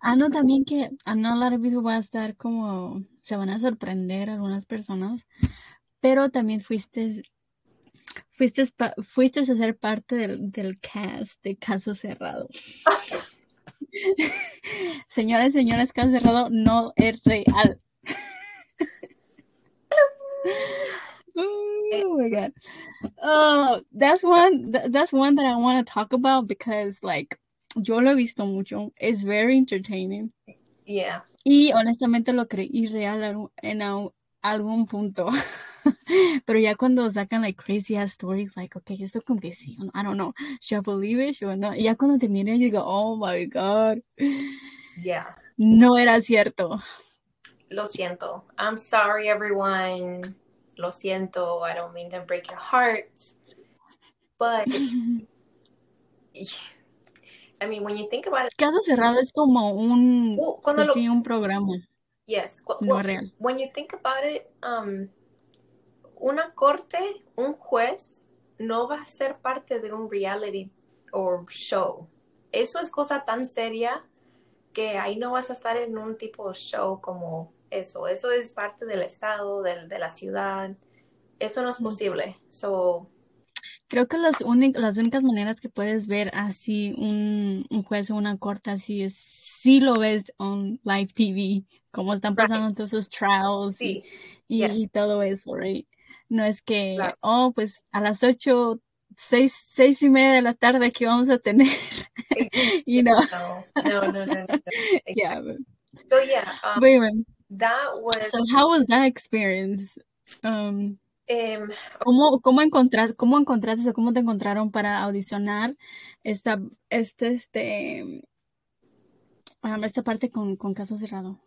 Ah, no, también que a lot of people va a estar como se van a sorprender algunas personas, pero también fuiste fuiste, fuiste a ser parte del, del cast de Caso Cerrado. Señoras y señores, Caso Cerrado no es real. oh my god. Oh, that's one that's one that I want to talk about because like yo lo he visto mucho. It's very entertaining. Yeah. Y honestamente lo creí real en algún punto. Pero ya cuando sacan like crazy ass stories, like, okay, esto como que sí, I don't know, should I believe it, should I not? Y ya cuando terminé, yo digo, oh my god. Yeah. No era cierto. Lo siento. I'm sorry, everyone. Lo siento. I don't mean to break your heart. But, I mean, when you think about it. Caso cerrado es como un, uh, pues, lo, sí, un programa. Yes. No well, real. When you think about it, um, una corte, un juez, no va a ser parte de un reality o show. Eso es cosa tan seria que ahí no vas a estar en un tipo de show como eso. Eso es parte del estado, del, de la ciudad. Eso no es posible. So, Creo que las, las únicas maneras que puedes ver así un, un juez o una corte así es si lo ves en live TV, como están pasando todos esos trials y, y, todo eso, right? No es que, oh, pues a las ocho, seis, seis y media de la tarde que vamos a tener, you know. No, no, no, no. yeah. So yeah, um, that was. So how was that experience? Um, um, ¿Cómo, cómo, encontraste, ¿Cómo encontraste o cómo te encontraron para audicionar esta, este, este, esta parte con, con caso cerrado.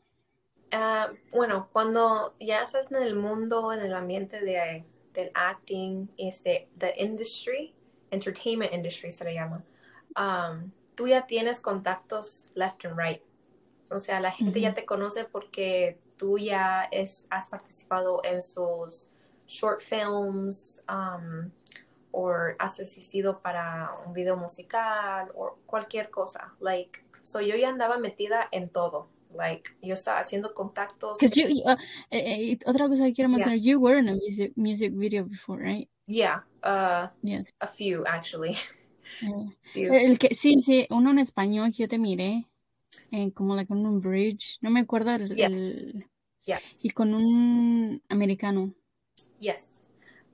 Uh, bueno, cuando ya estás en el mundo, en el ambiente de, del acting, este, the industry, entertainment industry se le llama, um, tú ya tienes contactos left and right. O sea, la gente ya te conoce porque tú ya es, has participado en sus short films um, o has asistido para un video musical o cualquier cosa. Like, so yo ya andaba metida en todo. Like, yo estaba haciendo contactos. You, uh, eh, eh, otra cosa que quiero mencionar, you were in a music, music video before, right? Yeah, uh, yes. a few actually. El que, sí, sí, uno en español que yo te miré, en como like un bridge, no me acuerdo el, el y con un americano. Yes.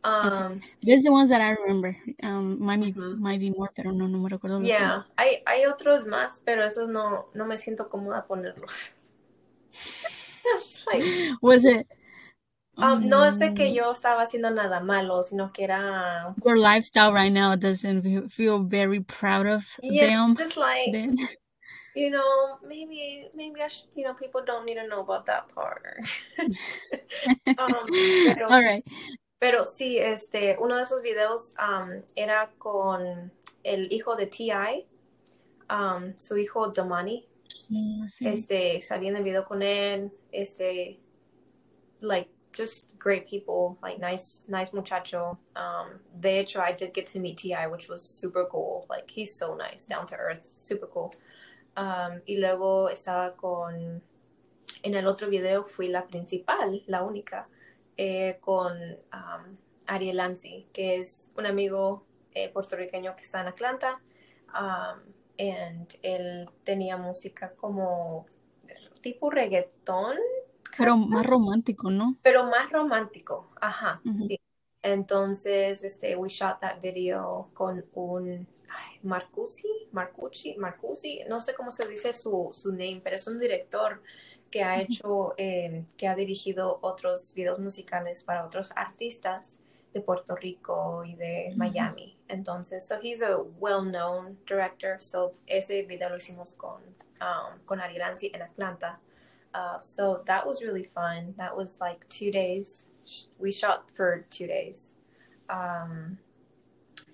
Um, okay. The ones that I remember. Um, might be, might be more, pero no, no me recuerdo. Yeah, hay, hay otros más, pero esos no, no me siento cómoda ponerlos. like, Was it? Um, no es de que mm. yo estaba haciendo nada malo, sino que era. Your lifestyle right now doesn't feel very proud of yeah, them. Just like, then. You know, maybe, maybe I should, you know, people don't need to know about that part. um, pero, All right. Pero sí, este, uno de esos videos um, era con el hijo de T.I., um, su hijo Damani. Mm, sí. Este, salí en el video con él, este, like, just great people, like nice, nice muchacho. Um, de hecho, I did get to meet Ti, which was super cool. Like he's so nice, down to earth, super cool. Um, y luego estaba con, en el otro video fui la principal, la única, eh, con um, Ariel Lanzi, que es un amigo eh, puertorriqueño que está en Atlanta. Um, and él tenía música como tipo reggaetón, pero más romántico, ¿no? Pero más romántico, ajá. sí. Entonces, este, we shot that video con un ay, Marcusi, Marcucci, Marcusi, no sé cómo se dice su, su name, pero es un director que ha hecho, eh, que ha dirigido otros videos musicales para otros artistas de Puerto Rico y de Miami. Entonces, so he's a well-known director. So ese video lo hicimos con, um, con Ari Lanzi en Atlanta. Uh, so that was really fun. That was like two days. We shot for two days. Um,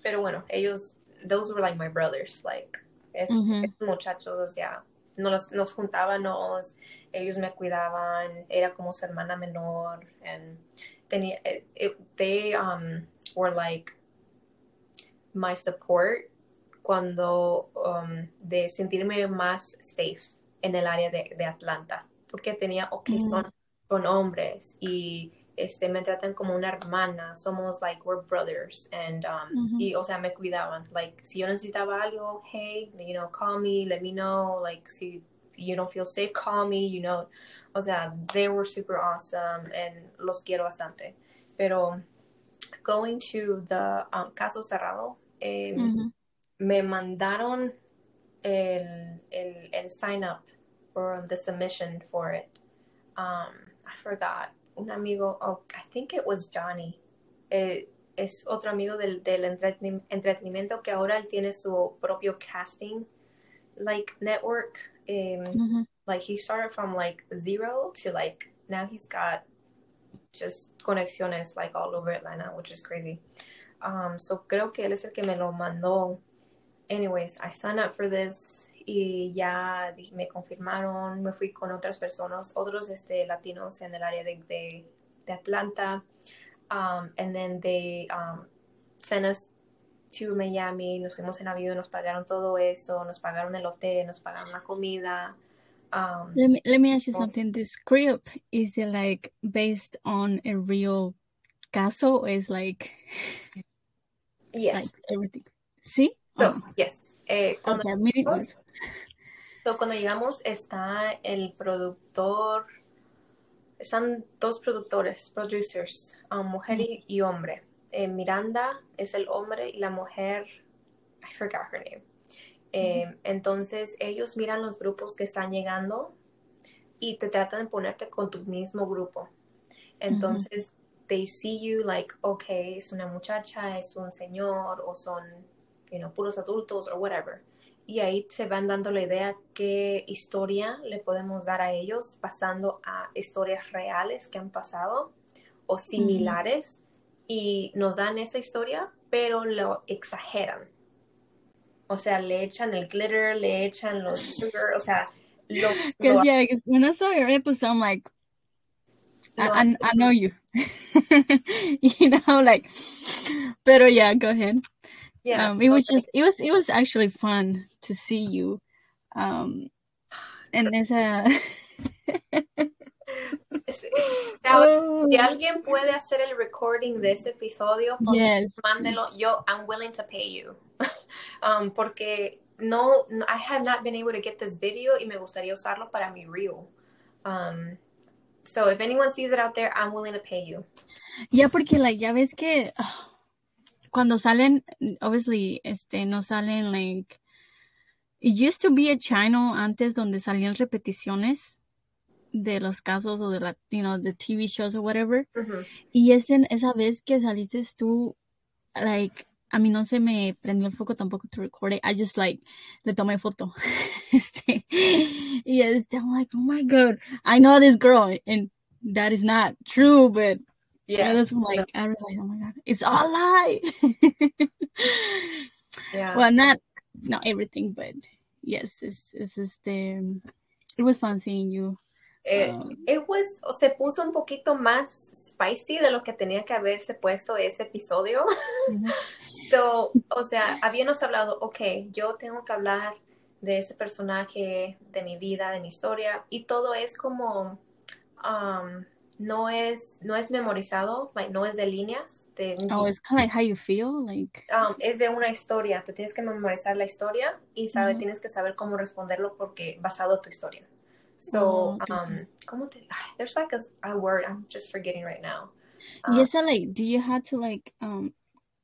pero bueno, ellos, those were like my brothers. Like, es, es muchachos, o sea, nos, nos juntábamos, ellos me cuidaban, era como su hermana menor, and tenía, it, it, they um, were like my support cuando um, de sentirme más safe en el área de, de Atlanta porque tenía, ok, son, hombres y este, me tratan como una hermana, somos like, we're brothers, and, um, y, o sea, me cuidaban, like, si yo necesitaba algo, hey, you know, call me, let me know, like, si you don't feel safe, call me, you know, o sea, they were super awesome, and los quiero bastante, pero going to the um, caso cerrado, eh, me mandaron el, el, el sign up or the submission for it. Um, I forgot. Un amigo, oh, I think it was Johnny. Eh, es otro amigo del, del entretenimiento que ahora él tiene su propio casting like network. Um, mm-hmm. Like he started from like zero to like now he's got just conexiones like all over Atlanta, which is crazy. Um, so creo que él es el que me lo mandó. Anyways, I signed up for this y ya me confirmaron, me fui con otras personas, otros este, latinos en el área de, de, de Atlanta. Um, and then they um, sent us to Miami, nos fuimos en avión, nos pagaron todo eso, nos pagaron el hotel, nos pagaron la comida. Um, let me let me ask you something. The script is it like based on a real caso? Or is like yes, like everything. See? So, oh. yes. Eh, cuando, llegamos, cuando llegamos está el productor, están dos productores, producers, um, mujer y, hombre. Eh, Miranda es el hombre y la mujer, I forgot her name. Eh, entonces ellos miran los grupos que están llegando y te tratan de ponerte con tu mismo grupo. Entonces, they see you like, okay, es una muchacha, es un señor o son you know, puros adultos o whatever. Y ahí se van dando la idea qué historia le podemos dar a ellos pasando a historias reales que han pasado o similares y nos dan esa historia, pero lo exageran. O sea, le echan el glitter, le echan los sugar, o sea, lo, Because yeah, because when I saw your episode, I'm like, I, I, I know you, you know, like, pero yeah, go ahead. Yeah, Um, it was just, it was, it was actually fun to see you, um, and there's a. Es- es- ahora, si alguien puede hacer el recording de este episodio, yes. mándelo. Yo, I'm willing to pay you. um, porque no, no- I have not been able to get this video y me gustaría usarlo para mi reel. Um, so if anyone sees it out there, I'm willing to pay you. Ya porque like ya ves que ah, cuando salen, obviously, este, no salen like it used to be a channel antes donde salían repeticiones de los casos o de la, you know, the TV shows or whatever. Y ese, esa vez que saliste tú, like, a mí no se me prendió el foco tampoco to record it. I just like le tomé foto. este, y este, I'm like, oh my god, I know this girl, and that is not true, but yeah, Yeah, that's like I realized, oh my god, it's all lie. yeah. well, not not everything, but yes, it's it's um, it was fun seeing you. Eh, Um, it was, o se puso un poquito más spicy de lo que tenía que haberse puesto ese episodio. So, o sea, habíamos hablado, ok, yo tengo que hablar de ese personaje, de mi vida, de mi historia, y todo es como, um, no es, no es memorizado, like, no es de líneas, de un Oh, it's kind of like how you feel, like Um, es de una historia, te tienes que memorizar la historia y sabe, Ujú. tienes que saber cómo responderlo porque basado en tu historia. So, Oh, okay. um, ¿cómo te, there's like a, a word I'm just forgetting right now. Um, esa, like, do you have to like um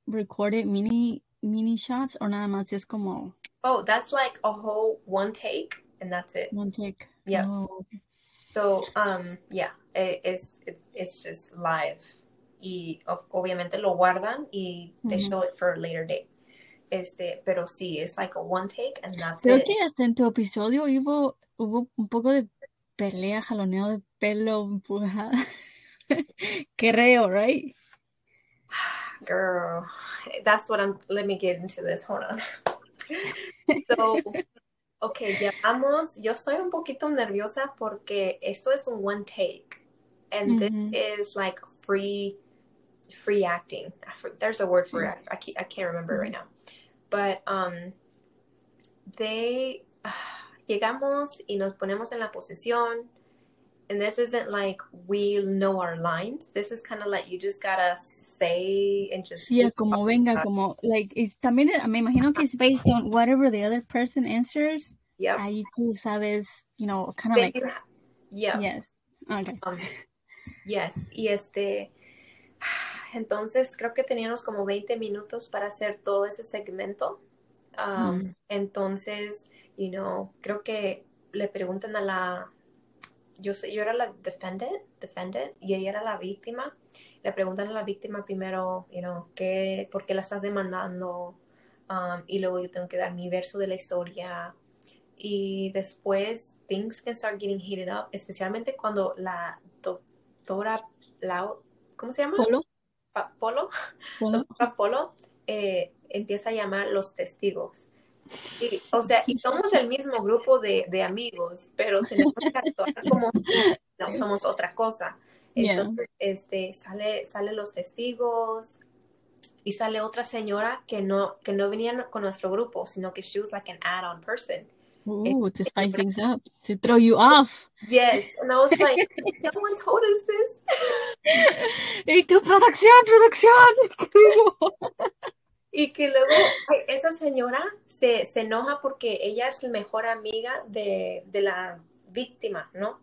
record it mini mini shots or nada más es como oh, that's like a whole one take and that's it. one take? Yep. Oh. So, um, yeah, it's it, it's just live. Y ob- obviamente lo guardan y they Ujú. show it for a later date. Este, pero sí, it's like a one take and that's Creo it. que hasta en tu episodio hubo hubo un poco de pelea, jaloneo de pelo, empujada. Creo, right? Girl, that's what I'm. Let me get into this. Hold on. So, okay, llevamos. Yo estoy un poquito nerviosa porque esto es un one take, and Ujú. this is like free, free acting. There's a word for it. I can't, I can't remember right now, but um, they llegamos y nos ponemos en la posición. And this isn't like we know our lines. This is kind of like you just gotta say and just Sí, como venga, como like it's, también eh, me imagino que it's based on whatever the other person answers. Yep. Ahí tú sabes, you know, kind of like yeah. yes. Okay. Um, yes. Y este, entonces creo que teníamos como 20 minutos para hacer todo ese segmento. Um, Mm. Entonces, you know, creo que le preguntan a la, yo sé, yo era la defendant, defendant, y ella era la víctima. Le preguntan a la víctima primero, you know, qué, por qué la estás demandando, um, y luego yo tengo que dar mi verso de la historia. Y después, things can start getting heated up, especialmente cuando la doctora Lau, ¿cómo se llama? Polo, Pa- Polo, polo. doctora Polo, eh, empieza a llamar los testigos. Y, o sea, y somos el mismo grupo de, de amigos, pero tenemos que actuar como no somos otra cosa. Yeah. Entonces, este, sale, sale los testigos y sale otra señora que no, que no venía con nuestro grupo, sino que she was like an add-on person. Ooh, to spice things up, to throw you off. Yes, and I was like, no one told us this. Y tu producción, producción. Y que luego esa señora se, se enoja porque ella es la mejor amiga de, de la víctima, ¿no?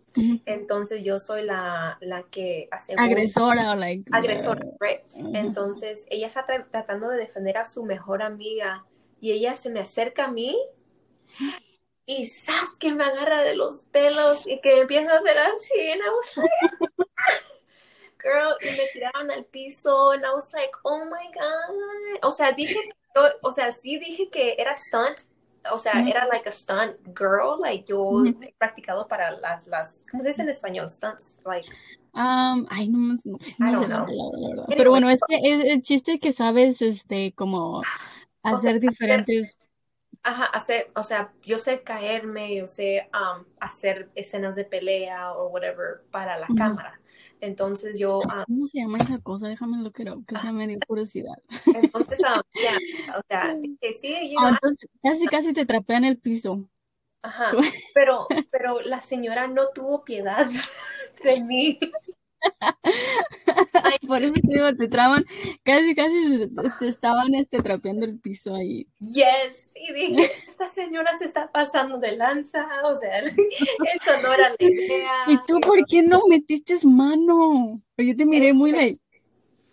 Entonces yo soy la, la que asegura. Agresora o like. Agresora, right? Entonces ella está tra- tratando de defender a su mejor amiga y ella se me acerca a mí y ¡zas! que me agarra de los pelos y que empieza a hacer así. And I was like, girl, y me tiraron al piso and I was like, oh my God. O sea, dije o sea, sí dije que era stunt, o sea, era like a stunt girl, like yo he practicado para las, las, ¿cómo se dice en español? Stunts, like. Um, ay, no. Pero bueno, es que el chiste que sabes, este, como hacer diferentes. Ajá, hacer, o sea, yo sé caerme, yo sé um, hacer escenas de pelea o whatever para la cámara. Entonces yo... Ah, ¿Cómo se llama esa cosa? Déjame lo creo, que se me dio curiosidad. Entonces, um, o sea, que sí, ah, entonces, casi, casi te trapea en el piso. Ajá, pero, pero la señora no tuvo piedad de mí. Ay, por eso te digo, te traban, casi, casi te estaban este, trapeando el piso ahí. Yes, y dije, esta señora se está pasando de lanza, o sea, eso no era la idea. ¿Y tú por qué no metiste mano? Yo te miré muy este, like.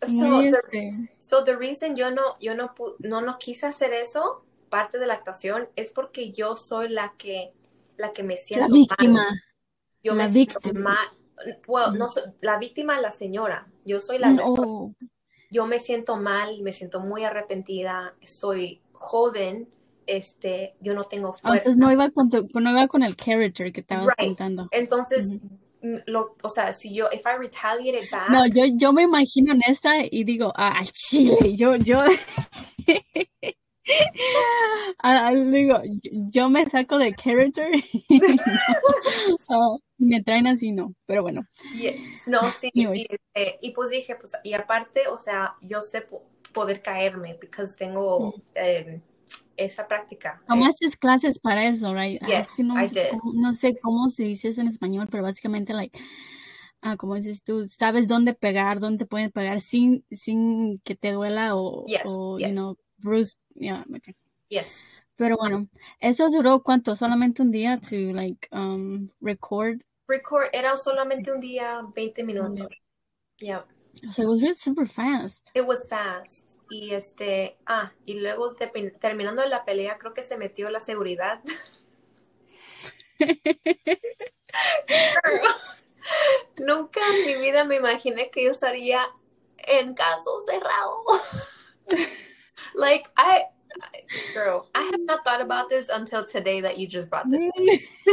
So, the, so the reason yo no, yo no, no, no quise hacer eso, parte de la actuación, es porque yo soy la que, la que me siento la víctima. Yo la me víctima. siento mal. Well, no la víctima es la señora. Yo soy la no. Yo me siento mal, me siento muy arrepentida, soy joven, este, yo no tengo fuerza. entonces no iba con no iba con el character que estabas contando. Entonces, lo, o sea, si yo, if I retaliated back. No, yo, yo me imagino en esta y digo, ah, chile, yo, yo. Ah, digo, yo me saco de character y me traen así, no, pero bueno. no, sí, este, y, pues dije, pues, y aparte, o sea, yo sé poder caerme, porque tengo em, esa práctica. Tomaste clases para eso, right? Ah, yes, no, I did. no sé cómo se dice eso en español, pero básicamente, like, ah, como dices tú, sabes dónde pegar, dónde pueden pegar sin, sin que te duela o, o you know, bruise, yeah, okay. Yes. Pero bueno, eso duró cuánto? Solamente un día to like um record. Record era solamente un día, 20 minutos. Yeah. So it was really super fast. It was fast. Y este, ah, y luego terminando la pelea, creo que se metió la seguridad. Nunca en mi vida me imaginé que yo estaría en caso cerrado. like I girl, I have not thought about this until today that you just brought this.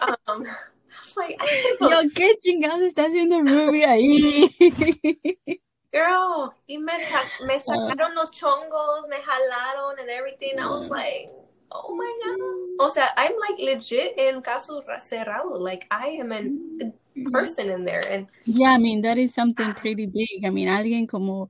um, I was like, I Yo, ¿qué chingados está haciendo Ruby ahí? Girl, y me, sa me ah. sacaron los chongos, me jalaron and everything. I was ah. like, oh my god. O sea, I'm like legit in caso cerrado. Like I am a mm. person in there. And yeah, I mean that is something pretty big. I mean, alguien como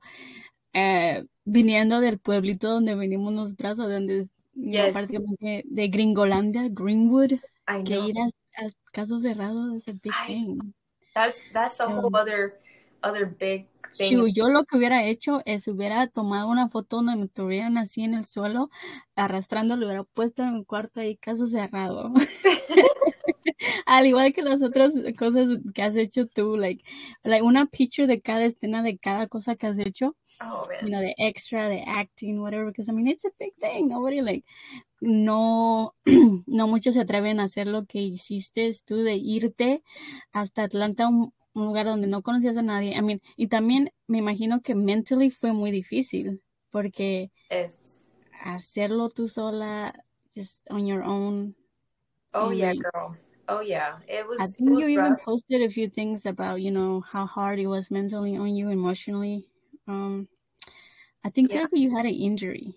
eh, viniendo del pueblito donde venimos nosotros, o donde yes. prácticamente de Gringolandia, Greenwood, I que ir a, a casos cerrados es a big I, thing. That's that's a whole other other big thing. yo lo que hubiera hecho es hubiera tomado una foto donde me tuvieran así en el suelo, arrastrando, lo hubiera puesto en mi cuarto ahí, caso cerrado. Al igual que las otras cosas que has hecho tú, like, like una picture de cada escena, de cada cosa que has hecho. Oh, you know, the extra, the acting, whatever, because I mean, it's a big thing. Nobody, like, no, no muchos se atreven a hacer lo que hiciste tú de irte hasta Atlanta, un, un lugar donde no conocías a nadie. I mean, y también me imagino que mentally fue muy difícil, porque es. hacerlo tú sola, just on your own. Oh, yeah, girl. Oh yeah, it was. I think was you rough. even posted a few things about you know how hard it was mentally on you, emotionally. Um, I think yeah. you had an injury.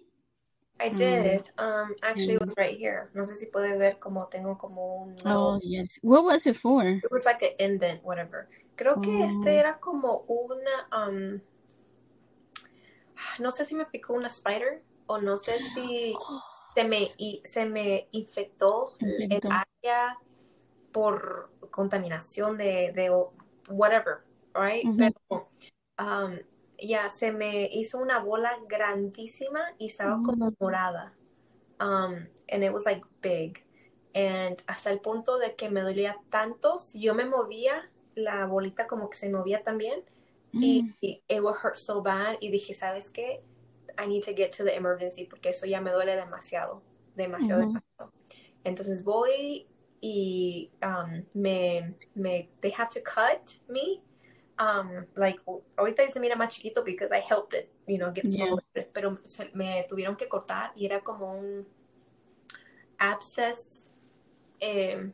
I did. Um, um actually, it was right here. No sé si puedes ver como tengo como un. Oh yes. What was it for? It was like an indent, whatever. Creo que oh. este era como una. Um, no sé si me picó una spider o no sé si se me se me infectó el área por contaminación de, de whatever, right? Mm -hmm. Pero um, ya se me hizo una bola grandísima y estaba mm. como morada. Um, and it was like big. And hasta el punto de que me dolía tanto, si yo me movía, la bolita como que se movía también. Mm. Y, y, it would hurt so bad. Y dije, ¿sabes qué? I need to get to the emergency porque eso ya me duele demasiado. Demasiado, mm -hmm. demasiado. Entonces voy y um, me, me, they have to cut me. Um, like, ahorita se mira más chiquito because I helped it, you know, get smaller. pero me tuvieron que cortar y era como un abscess. Eh,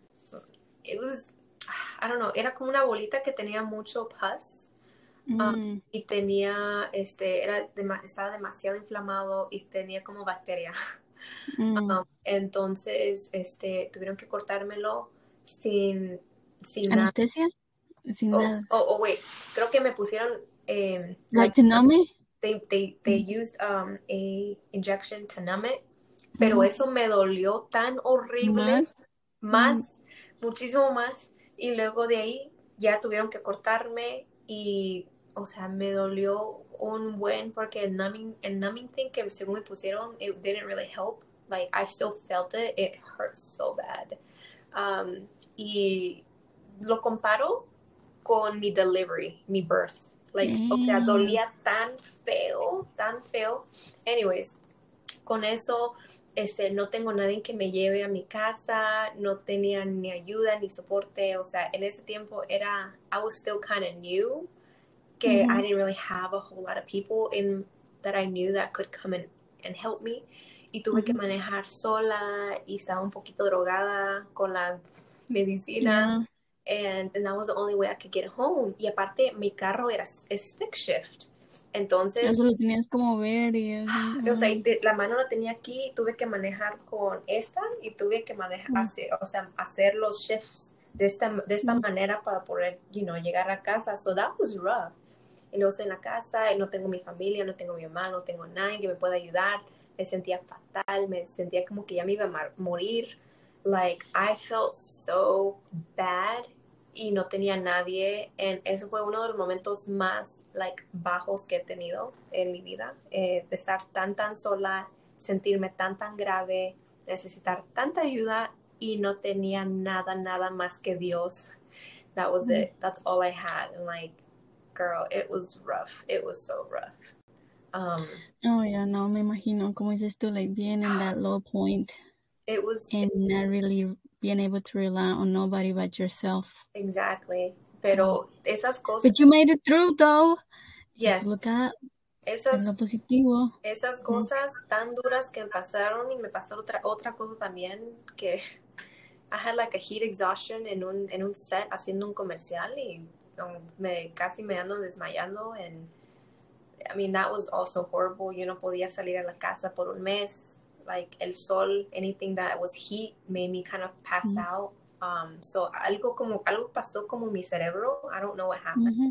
it was, I don't know, era como una bolita que tenía mucho pus. Um, mm. y tenía, este, era estaba demasiado inflamado y tenía como bacteria. Mm. Um, entonces, este, tuvieron que cortármelo sin, sin ¿Anestesia? Sin oh, nada. Oh, oh, wait, creo que me pusieron... Eh, like, to numb it? They, they, they mm. used um, a injection to numb it, pero eso me dolió tan horrible, más, muchísimo más, y luego de ahí ya tuvieron que cortarme y, o sea, me dolió un buen porque el numbing, el numbing thing que según me pusieron, it didn't really help. Like, I still felt it. It hurt so bad. Um, y lo comparo con mi delivery, mi birth. Like, o sea, mm. dolía tan feo, tan feo. Anyways, con eso, este, no tengo nadie que me lleve a mi casa, no tenía ni ayuda ni soporte. O sea, en ese tiempo era, I was still kind of new que I didn't really have a whole lot of people in that I knew that could come and, and help me. Y tuve que manejar sola y estaba un poquito drogada con la medicina. And, and, that was the only way I could get home. Y aparte, mi carro era stick shift. Entonces. Eso lo tenías como ver y. O sea, la mano la tenía aquí, tuve que manejar con esta y tuve que manejar, hacer, o sea, hacer los shifts de esta, de esta manera para poder, you know, llegar a casa. So that was rough y luego en la casa y no tengo mi familia, no tengo mi mamá, no tengo nadie que me pueda ayudar. Me sentía fatal, me sentía como que ya me iba a morir. Like, I felt so bad y no tenía nadie. And eso fue uno de los momentos más, like, bajos que he tenido en mi vida. Eh, de estar tan, tan sola, sentirme tan, tan grave, necesitar tanta ayuda y no tenía nada, nada más que Dios. That was it. That's all I had. And like, girl, it was rough. It was so rough. Um, oh yeah, no, me imagino como dices tú, like being in that low point. It was and not really being able to rely on nobody but yourself. Exactly. Pero esas cosas. But you made it through, though. Yes. Look at esas, lo positivo. Esas cosas mm. tan duras que me pasaron y me pasó otra otra cosa también que I had like a heat exhaustion en un en un set haciendo un comercial y me casi me ando desmayando and I mean that was also horrible. Yo no podía salir a la casa por un mes. Like el sol, anything that was heat made me kind of pass mm-hmm. out. Um, so algo como algo pasó como mi cerebro. I don't know what happened. Mm-hmm.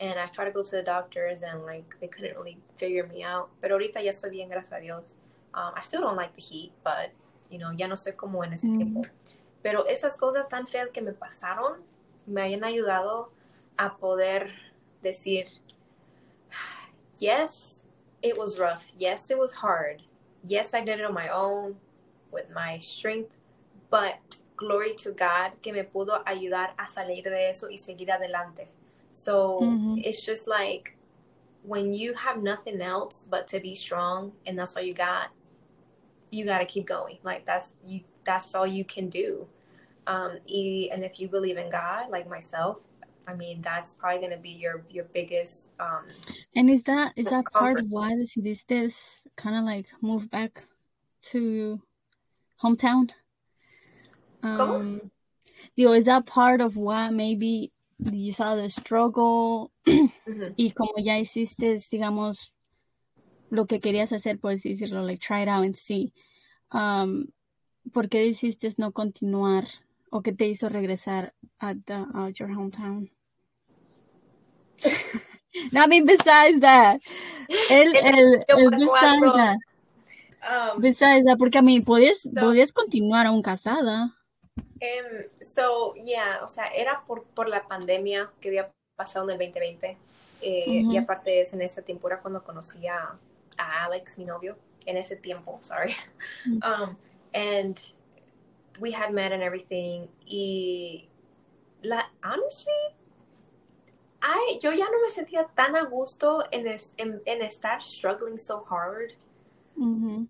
And I tried to go to the doctors and like they couldn't really figure me out. Pero ahorita ya estoy bien, gracias a Dios. Um, I still don't like the heat, but you know, ya no sé cómo en ese mm-hmm. tiempo. Pero esas cosas tan feas que me pasaron me hayan ayudado a poder decir, yes, it was rough. Yes, it was hard. Yes, I did it on my own with my strength, but glory to God que me pudo ayudar a salir de eso y seguir adelante. So mm-hmm. it's just like when you have nothing else but to be strong and that's all you got, you got to keep going. Like that's you that's all you can do. Um, and if you believe in God, like myself, I mean, that's probably going to be your your biggest. Um, and is that is that part of why decidiste kind of like move back to hometown? Um, digo, is that part of why maybe you saw the struggle mm-hmm. y como ya hiciste, digamos, lo que querías hacer, por decirlo, like try it out and see. Um, ¿Por qué decidiste no continuar o qué te hizo regresar a the, your hometown? no, I mean, besides that. El, el, el besides that. Um, besides that, porque a mí, podías, so, podías continuar aún casada. Um, so, yeah, o sea, era por, por la pandemia que había pasado en el 2020. Eh, uh -huh. Y aparte es en esa temporada cuando conocí a, a, Alex, mi novio, en ese tiempo, sorry. Uh -huh. um, and we had met and everything. Y la, honestly, I, yo ya no me sentía tan a gusto en, es, en, en estar struggling so hard. Mm-hmm.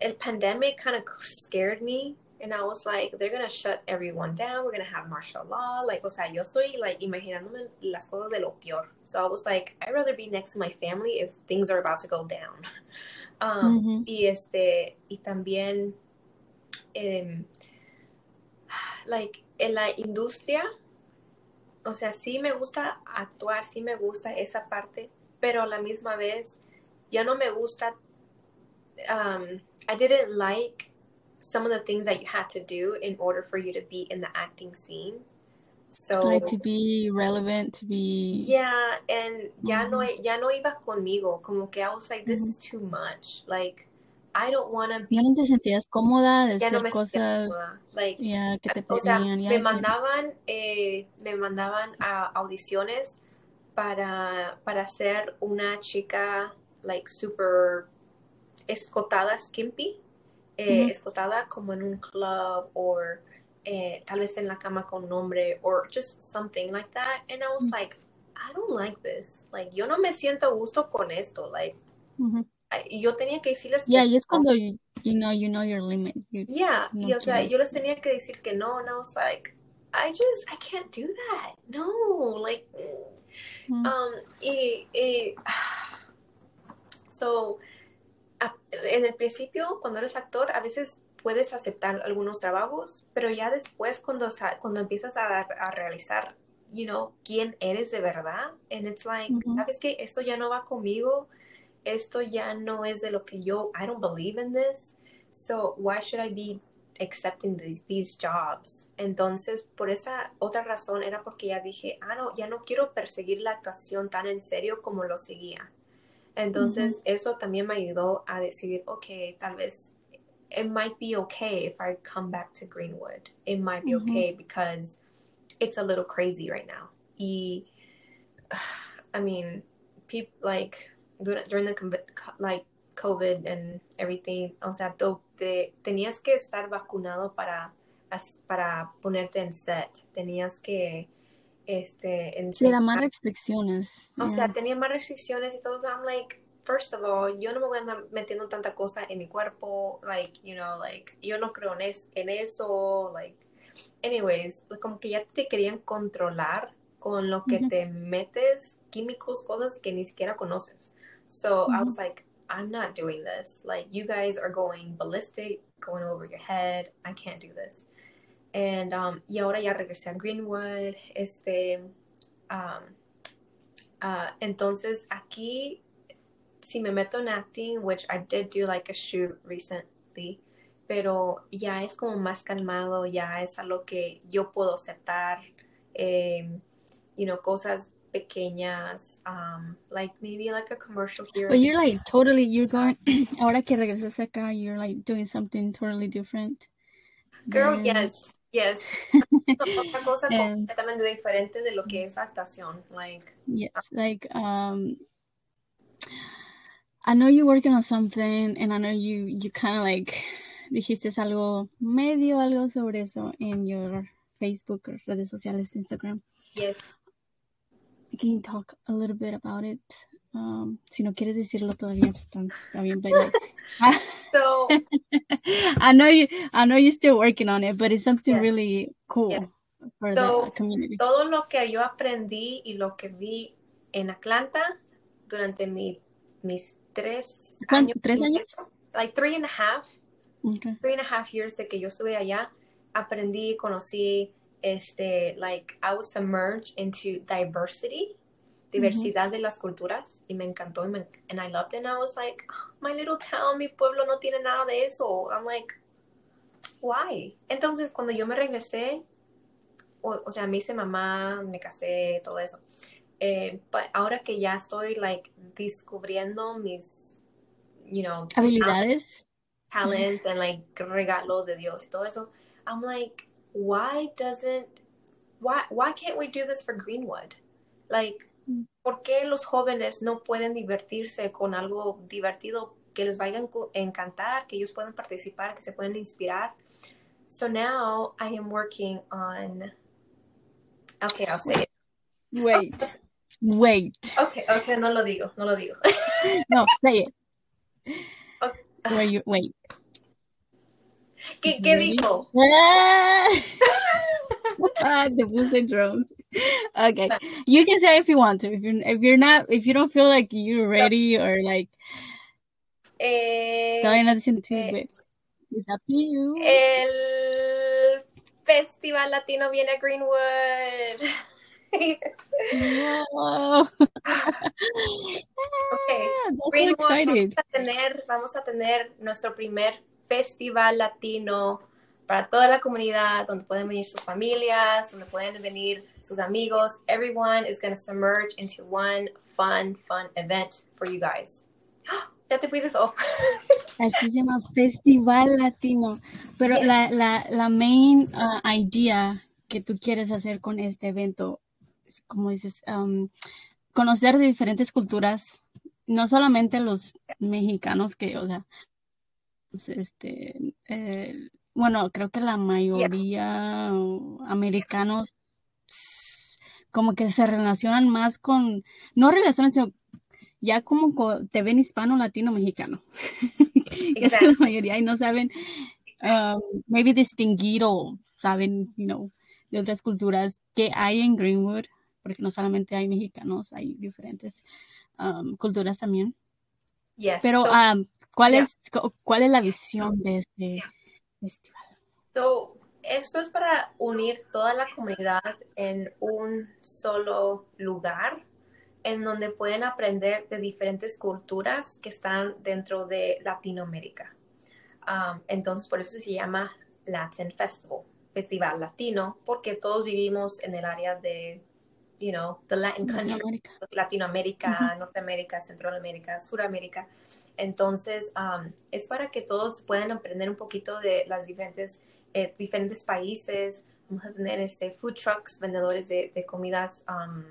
El pandemic kind of scared me And I was like, they're gonna shut everyone down. We're gonna have martial law. Like, o sea, yo estoy like imaginándome las cosas de lo peor. So I was like, I'd rather be next to my family if things are about to go down. Um, Mhm. Y este, y también, em, like, en la industria, o sea, sí me gusta actuar, sí me gusta esa parte, pero a la misma vez ya no me gusta. Um, I didn't like some of the things that you had to do in order for you to be in the acting scene. So Like to be relevant, to be yeah, and ya no Mhm. ya no iba conmigo. Como que I was like, this Mhm. is too much. Like I don't want to be. ya no te sentías cómoda de Ya no me cosas cómoda. Like ya que te o sea, me mandaban, eh, me mandaban a audiciones para, para ser una chica, like, super escotada, skimpy, eh, escotada como en un club, o eh, tal vez en la cama con un hombre, or just something like that. And I was like, I don't like this. Like, yo no me siento a gusto con esto. Like, y yo tenía que decirles Yeah, que y es cuando you, you know you know your limit. You- Yeah, No y o sea, quieres. yo les tenía que decir que no, and I was like, I just, I can't do that. No, like, Mm. um, y, y, so, a- en el principio, cuando eres actor, a veces puedes aceptar algunos trabajos, pero ya después, cuando, cuando empiezas a, a realizar, you know, quién eres de verdad, and it's like. ¿sabes qué? Esto ya no va conmigo, esto ya no es de lo que yo, I don't believe in this, so why should I be accepting these, these jobs? Entonces, por esa otra razón era porque ya dije, ah, no, ya no quiero perseguir la actuación tan en serio como lo seguía. Entonces, eso también me ayudó a decidir, ok, tal vez it might be okay if I come back to Greenwood. It might be okay because it's a little crazy right now. Y, I mean, people like during, the conv- co- like COVID and everything, o sea, to- te- tenías que estar vacunado para para ponerte en set. Tenías que este Sí, era más restricciones. o yeah. sea, tenía más restricciones y todo. So I'm like, first of all, yo no me voy a andar metiendo tanta cosa en mi cuerpo. Like, you know, like, yo no creo en, es- en eso. Like, anyways, como que ya te querían controlar con lo que te metes, químicos, cosas que ni siquiera conoces. So I was like, I'm not doing this. Like, you guys are going ballistic, going over your head. I can't do this. And, um, y ahora ya regresé a Greenwood. Este, um, ah, entonces aquí, si me meto en acting, which I did do like a shoot recently, pero ya es como más calmado, ya es algo que yo puedo aceptar, eh, you know, cosas pequeñas, um, like maybe like a commercial here. But you're like totally, you're going, ahora que regresas acá, you're like doing something totally different. Girl, than- yes, yes. Otra cosa And- completamente diferente de lo que es actuación, like, Yes, like um I know you're working on something and I know you you kind of like dijiste algo medio algo sobre eso en your Facebook or redes sociales, Instagram. yes. Can you talk a little bit about it? Um, si no quieres decirlo todavía, pues está, bien, but like, So, I know you I know you're still working on it, but it's something Yes. really cool for So, the community. todo lo que yo aprendí y lo que vi en Atlanta durante mi, mis tres años. ¿Tres años? Like three and a half, Okay. three and a half years de que yo estuve allá, aprendí, conocí, este, like, I was submerged into diversity, diversidad de las culturas, y me encantó, y me, and I loved it, and I was like, "Oh, my little town, mi pueblo no tiene nada de eso. I'm like, why? Entonces, cuando yo me regresé, o, o sea, me hice mamá, me casé, todo eso. Eh, but ahora que ya estoy, like, descubriendo mis, you know, Habilidades. talents and like regalos de Dios y todo eso. I'm like, why doesn't why why can't we do this for Greenwood? Like, Mm. ¿por qué los jóvenes no pueden divertirse con algo divertido que les vaya a encantar, que ellos puedan participar, que se pueden inspirar? So now I am working on Okay, I'll say it. Wait. Wait. Okay, okay, no lo digo, no lo digo. No, say it. Okay. Where you wait. ¿Qué, qué dijo? Ah, the booster drums. Okay, you can say if you want to. If you're if you're not if you don't feel like you're ready or like. Eh, Todavía no dicen too, eh, but it's up to you. el Festival Latino viene a Greenwood. Wow. Okay. Ah, Greenwood, vamos a tener, vamos a tener nuestro primer festival latino para toda la comunidad, donde pueden venir sus familias, donde pueden venir sus amigos. Everyone is going to submerge into one fun, fun event for you guys. Ya te fuiste. Oh. Así se llama Festival Latino. Pero Yes. la, la, la main uh, idea que tú quieres hacer con este evento es, como dices, um, conocer de diferentes culturas, no solamente los mexicanos que, o sea, este, eh, bueno, creo que la mayoría americanos como que se relacionan más con, no relacionan, sino ya como co- te ven hispano, latino, mexicano. Esa es la mayoría y no saben, um, maybe distinguir o saben, you know, de otras culturas que hay en Greenwood, porque no solamente hay mexicanos, hay diferentes um, culturas también. Yes. Pero, so, um, ¿cuál, yeah. es, cu- ¿cuál es la visión de este festival? so, esto es para unir toda la comunidad en un solo lugar en donde pueden aprender de diferentes culturas que están dentro de Latinoamérica. Um, entonces, por eso se llama Latin Festival, Festival Latino, porque todos vivimos en el área de, you know, the Latin country, Latinoamérica. Latinoamérica, Norteamérica, Centroamérica, Suramérica. Entonces, um, es para que todos puedan aprender un poquito de las diferentes, eh, diferentes países. Vamos a tener este, food trucks, vendedores de, de comidas, um,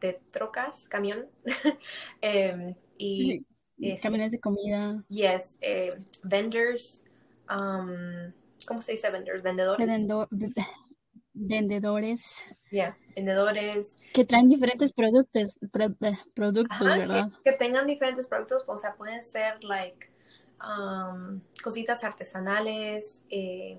de trocas, camión. Em, y, este, Camiones de comida, yes, eh, vendors, um, ¿cómo se dice vendors? Vendedores. vendedor- vendedores Yeah, vendedores. que traen diferentes productos, eh, productos, Ajá, ¿verdad? que, que tengan diferentes productos, o sea, pueden ser like um, cositas artesanales eh,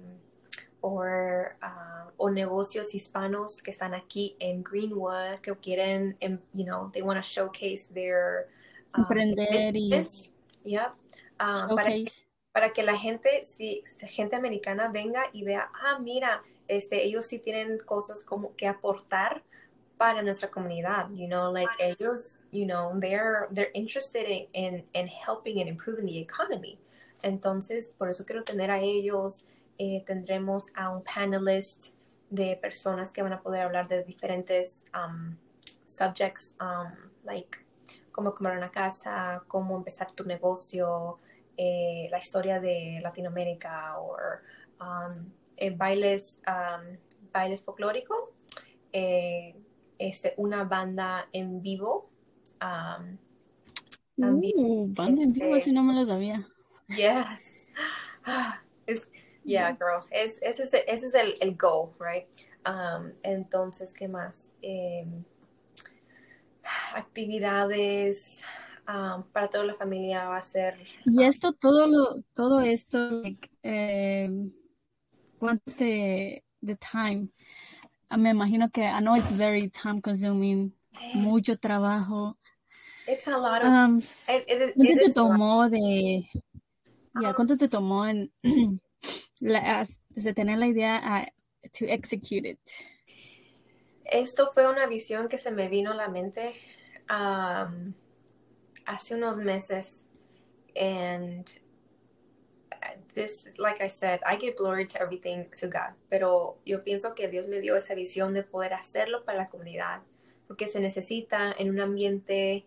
or, uh, o negocios hispanos que están aquí en Greenwood que quieren, em, you know, they want to showcase their um, Emprender y business. Yep. Um, para, showcase. para que la gente, si gente americana venga y vea, ah, mira, este, ellos sí tienen cosas como que aportar para nuestra comunidad, you know, like ellos, you know, they're they're interested in, in, in helping and improving the economy. Entonces, por eso quiero tener a ellos, eh, tendremos a un panelist de personas que van a poder hablar de diferentes um, subjects, um, like cómo comprar una casa, cómo empezar tu negocio, eh, la historia de Latinoamérica o um, eh, bailes, um, bailes folclóricos, eh, este, una banda en vivo. um, también, Uh, banda en vivo, este, si no me lo sabía. Yes. Es, yeah, girl. Es, ese es, ese es el, el goal, right? Um, entonces, ¿qué más? Eh, actividades um, para toda la familia va a ser. Y esto, todo lo, todo esto, eh, ¿cuánto te, the time? Ah, Me imagino que, I know it's very time consuming, mucho trabajo. It's a lot of. Um, it- it is- ¿Cuánto it te tomó de, ya, Ah. cuánto te tomó en, la, as- de tener la idea a, to execute it? Esto fue una visión que se me vino a la mente um, hace unos meses. And this, like I said, I give glory to everything to God. Pero yo pienso que Dios me dio esa visión de poder hacerlo para la comunidad. Porque se necesita en un ambiente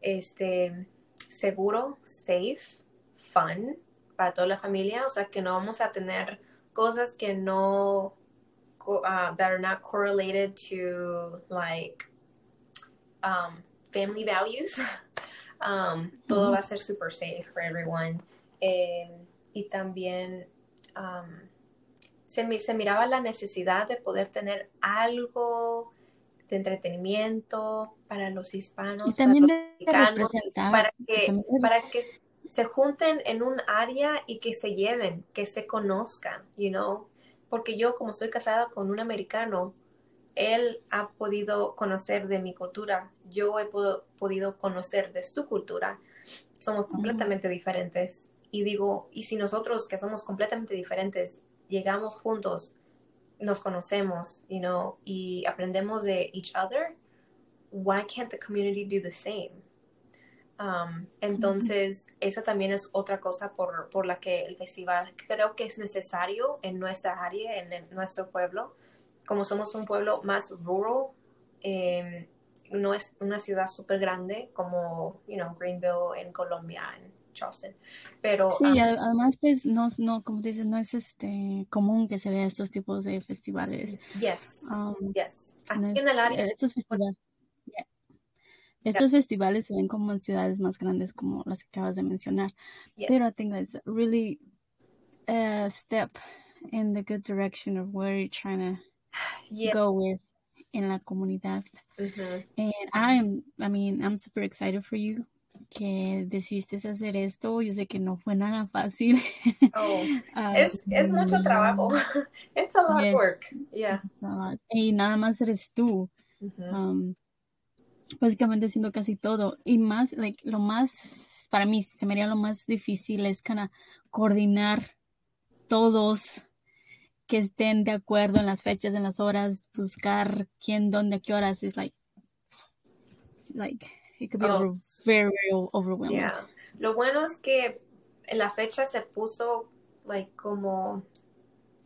este, seguro, safe, fun para toda la familia. O sea, que no vamos a tener cosas que no uh, that are not correlated to like um, family values. Um, todo va a ser super safe for everyone. Eh, y también um, se, mi- se miraba la necesidad de poder tener algo de entretenimiento para los hispanos, Y también para de los mexicanos, representar, para que, también para que se junten en un área y que se lleven, que se conozcan, you know, porque yo como estoy casada con un americano, él ha podido conocer de mi cultura, yo he podido conocer de su cultura, somos completamente diferentes. Y digo, y si nosotros que somos completamente diferentes llegamos juntos, nos conocemos, you know, y aprendemos de each other, why can't the community do the same? Um, entonces, esa también es otra cosa por, por, la que el festival creo que es necesario en nuestra área, en, nuestro pueblo. Como somos un pueblo más rural, eh, no es una ciudad súper grande como, you know, Greenville en Colombia, en Charleston. Pero, sí, um, además, pues, no, no, como dices, no es este común que se vea estos tipos de festivales. Yes, um, yes. Aquí en el área. Estos festivales. Estos festivales se ven como en ciudades más grandes como las que acabas de mencionar. Pero I think that's really a step in the good direction of where you're trying to go with en la comunidad. And I am, I mean, I'm super excited for you que decidiste hacer esto. Yo sé que no fue nada fácil. Oh, es, es, mucho trabajo. It's a lot of work. Yeah. Y nada más eres tú. um, básicamente haciendo casi todo. Y más, like, lo más, para mí, se me haría lo más difícil es kind coordinar todos que estén de acuerdo en las fechas, en las horas, buscar quién, dónde, a qué horas. Es like, like, it could be oh. Very. Yeah. Lo bueno es que la fecha se puso, like, como,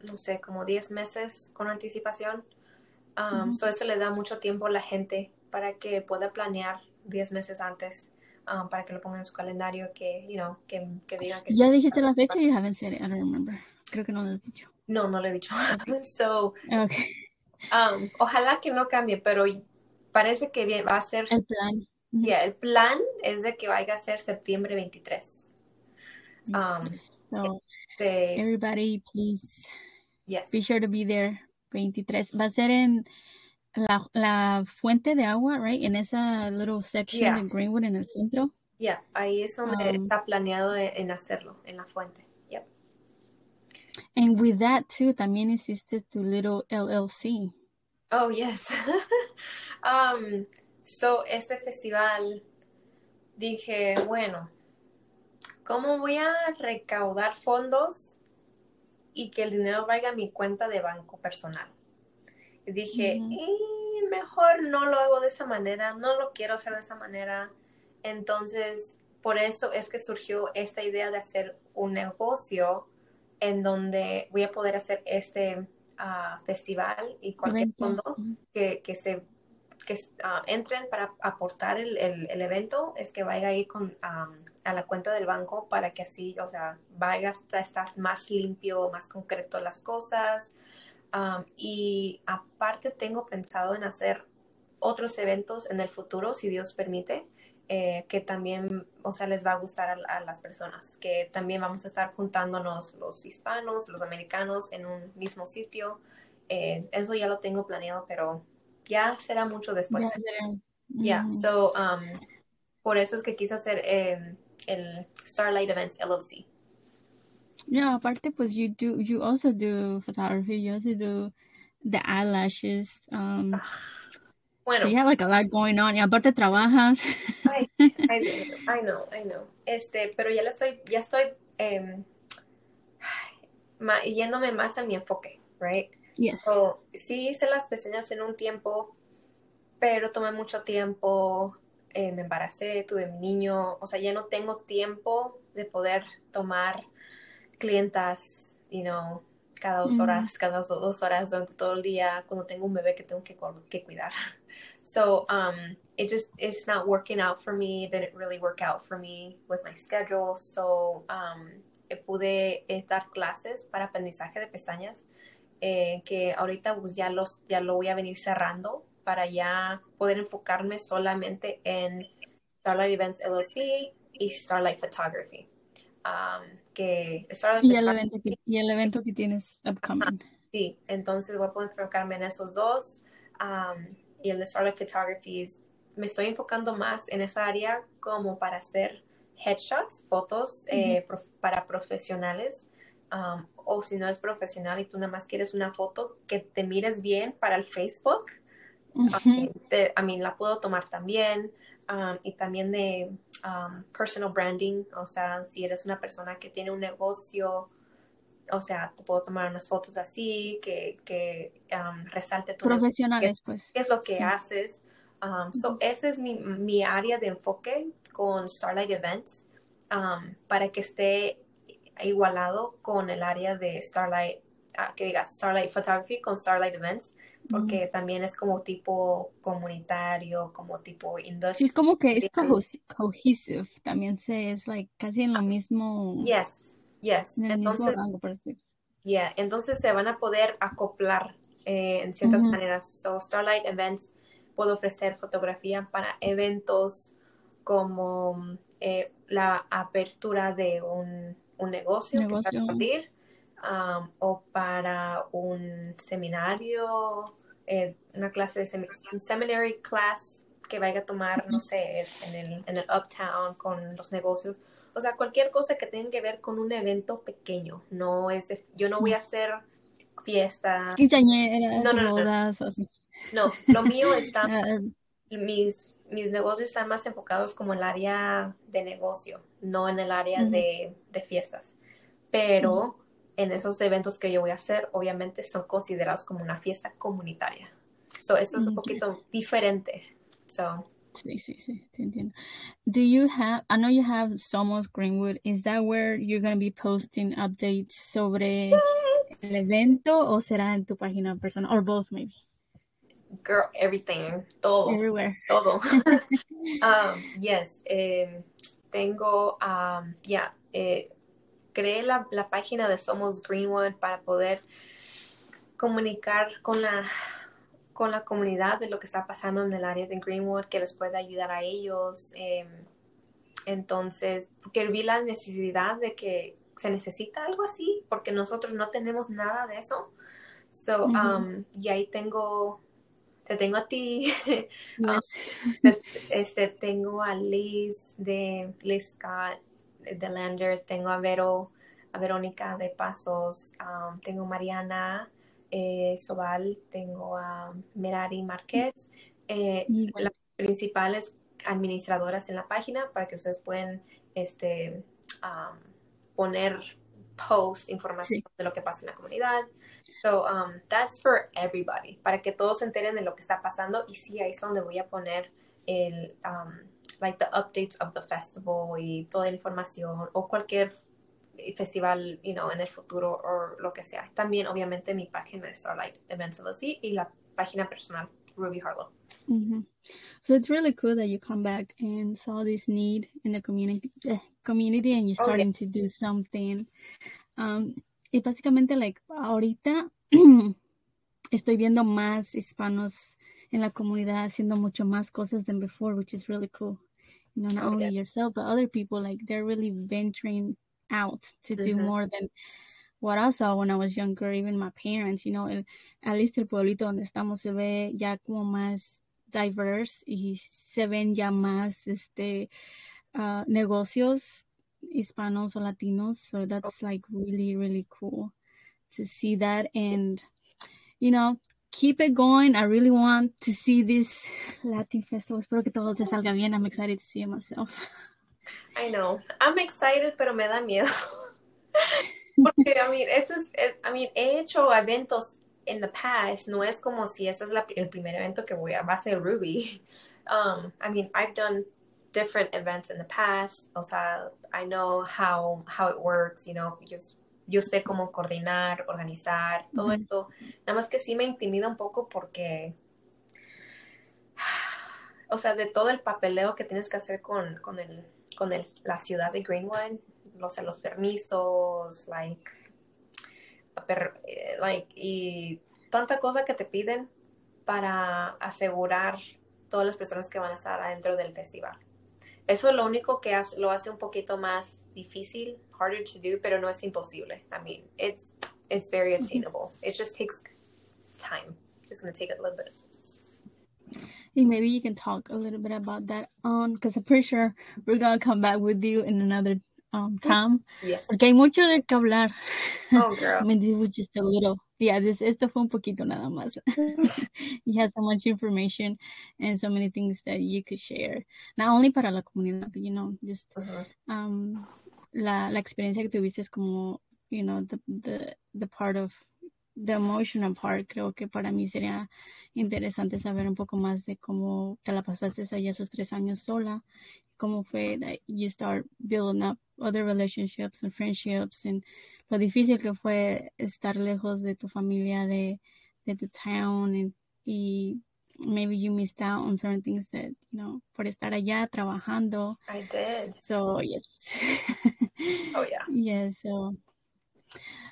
no sé, como 10 meses con anticipación. Um, So eso le da mucho tiempo a la gente para que pueda planear 10 meses antes. Um, para que lo pongan en su calendario, que, you know, que, que digan que... ¿Ya dijiste la fecha? You haven't said it, I don't remember. Creo que no lo has dicho. No, no lo he dicho. so, okay. um, ojalá que no cambie, pero parece que va a ser... El plan. Yeah, el plan es de que vaya a ser septiembre 23. Um, so, este, everybody, please yes. be sure to be there 23. Va a ser en la, la fuente de agua, right? En esa little section yeah. de Greenwood en el centro. Yeah, ahí es donde um, está planeado en hacerlo, en la fuente. And with that too, también hiciste tu little LLC. Oh, yes. um, so, este festival, dije, bueno, ¿cómo voy a recaudar fondos y que el dinero vaya a mi cuenta de banco personal? Y dije, mejor no lo hago de esa manera, no lo quiero hacer de esa manera. Entonces, por eso es que surgió esta idea de hacer un negocio en donde voy a poder hacer este ah, festival y cualquier fondo que, que, se que ah, entren para aportar el, el, evento es que vaya a ir con, a la cuenta del banco para que así, o sea, vaya a estar más limpio, más concreto las cosas. y aparte tengo pensado en hacer otros eventos en el futuro, si Dios permite. Eh, que también, o sea, les va a gustar a, las personas, que también vamos a estar juntándonos los hispanos, los americanos en un mismo sitio. Eh, eso ya lo tengo planeado, pero ya será mucho después. Ya, yeah, so, um, por eso es que quise hacer eh, el Starlight Events LLC. Yeah, aparte, pues, you do, you also do photography, you also do the eyelashes. Um, Bueno. you have like a lot going on. Y aparte trabajas. I, I, know, I know. Este, pero ya lo estoy, ya estoy eh, yéndome más a mi enfoque, right? Yes. So, sí hice las pestañas en un tiempo, pero tomé mucho tiempo, eh, me embaracé, tuve mi niño, o sea, ya no tengo tiempo de poder tomar clientas, you know, cada dos horas, cada dos, dos, horas durante todo el día, cuando tengo un bebé que tengo que, que cuidar. So um, it just it's not working out for me. Didn't really work out for me with my schedule. So um, pude eh, dar clases para aprendizaje de pestañas eh, que ahorita pues ya los ya lo voy a venir cerrando para ya poder enfocarme solamente en Starlight Events LLC y Starlight Photography. Um, que Starlight y, el evento que, y el evento que tienes upcoming. sí, entonces voy a poder enfocarme en esos dos. Um, y el de Starlight Photography, me estoy enfocando más en esa área como para hacer headshots, fotos eh, para profesionales. Um, o si no es profesional y tú nada más quieres una foto que te mires bien para el Facebook, a mí la puedo tomar también. Um, y también de um, personal branding, o sea, si eres una persona que tiene un negocio, o sea, te puedo tomar unas fotos así, que, que resalte tu Profesionales, pues. ¿Qué es lo que haces? so, ese es mi, mi área de enfoque con Starlight Events um, para que esté igualado con el área de Starlight, ah, que diga Starlight Photography con Starlight Events, porque también es como tipo comunitario, como tipo industrial. Sí, es como que es cohesive, también se es like casi en lo mismo. Yes, yes. entonces, Yeah, entonces se van a poder acoplar eh, en ciertas maneras. So Starlight Events puede ofrecer fotografía para eventos como eh, la apertura de un, negocio, Que va a abrir, um, o para un seminario, eh, una clase de un seminary class que vaya a tomar, no sé, en el, en el uptown con los negocios. O sea, cualquier cosa que tenga que ver con un evento pequeño. No es yo no voy a hacer fiesta. no, no, bodas, no. No, lo mío está, ah. mis mis negocios están más enfocados como en el área de negocio, no en el área de, fiestas. Pero en esos eventos que yo voy a hacer, obviamente son considerados como una fiesta comunitaria. So, eso es un poquito diferente. So, Sí, sí, sí, te entiendo. Do you have, I know you have Somos Greenwood, is that where you're going to be posting updates sobre el evento o será en tu página personal, or both maybe? Girl, everything, todo. Everywhere. Todo. um, yes. Eh, tengo, um, ya, eh, creé la, la, página de Somos Greenwood para poder comunicar con la, con la comunidad de lo que está pasando en el área de Greenwood, que les pueda ayudar a ellos. Eh, entonces, porque vi la necesidad de que se necesita algo así, porque nosotros no tenemos nada de eso. So, um, y ahí tengo te tengo a ti, ah, este, tengo a Liz de Liz Scott de Lander, tengo a Vero, a Verónica de Pasos, um, tengo a Mariana eh, Sobal, tengo a Merari Márquez, eh, las principales administradoras en la página para que ustedes puedan este, um, poner post, información de lo que pasa en la comunidad. So um, that's for everybody, para que todos se enteren de lo que está pasando y sí, ahí es donde voy a poner el, um, like the updates of the festival y toda la información o cualquier festival, you know, en el futuro o lo que sea. También, obviamente, mi página es Starlight Events LLC y la página personal Ruby Harlow. Mm-hmm. So it's really cool that you come back and saw this need in the community, uh, community, and you're starting oh, yeah. to do something. Um, y básicamente, like, ahorita estoy viendo más hispanos en la comunidad haciendo mucho más cosas than before, which is really cool. You know, not oh, only yeah. yourself, but other people, like, they're really venturing out to do more than what I saw when I was younger, even my parents, you know, el, at least el pueblito donde estamos se ve ya como más diverse y se ven ya más este uh, negocios hispanos or latinos so that's like really really cool to see that and you know keep it going. I really want to see this latin festival. Espero que todo te salga bien. I'm excited to see it myself. I know. I'm excited pero me da miedo. Porque I mean, es, I mean he hecho eventos in the past. No es como si ese es la, el primer evento que voy a va a ser Ruby. Um I mean I've done different events in the past. O sea, I know how, how it works, you know, yo, yo sé cómo coordinar, organizar, todo esto. Nada más que sí me intimida un poco porque, o sea, de todo el papeleo que tienes que hacer con, con, el, con el, la ciudad de Greenwood, o sea, los permisos, like, eh, like, y tanta cosa que te piden para asegurar todas las personas que van a estar adentro del festival. Eso es lo único que hace, lo hace un poquito más difícil, harder to do, pero no es imposible. I mean, it's it's very attainable. It just takes time. Just gonna take a little bit. And maybe you can talk a little bit about that on, because I'm pretty sure we're gonna come back with you in another um, time. Yes. Porque hay mucho de que hablar. Oh, girl. I mean, this was just a little. Yeah, this esto fue un poquito nada más. you have so much information and so many things that you could share. Not only para la comunidad, but you know, just um, la, la experiencia que tuviste es como, you know, the, the, the part of the emotional part. Creo que para mí sería interesante saber un poco más de cómo te la pasaste allá esos tres años sola. Cómo fue that you start building up other relationships and friendships and lo difícil que fue estar lejos de tu familia, de, de tu town and, y maybe you missed out on certain things that, you know, por estar allá trabajando. I did. So yes. Oh, yeah. Yes, so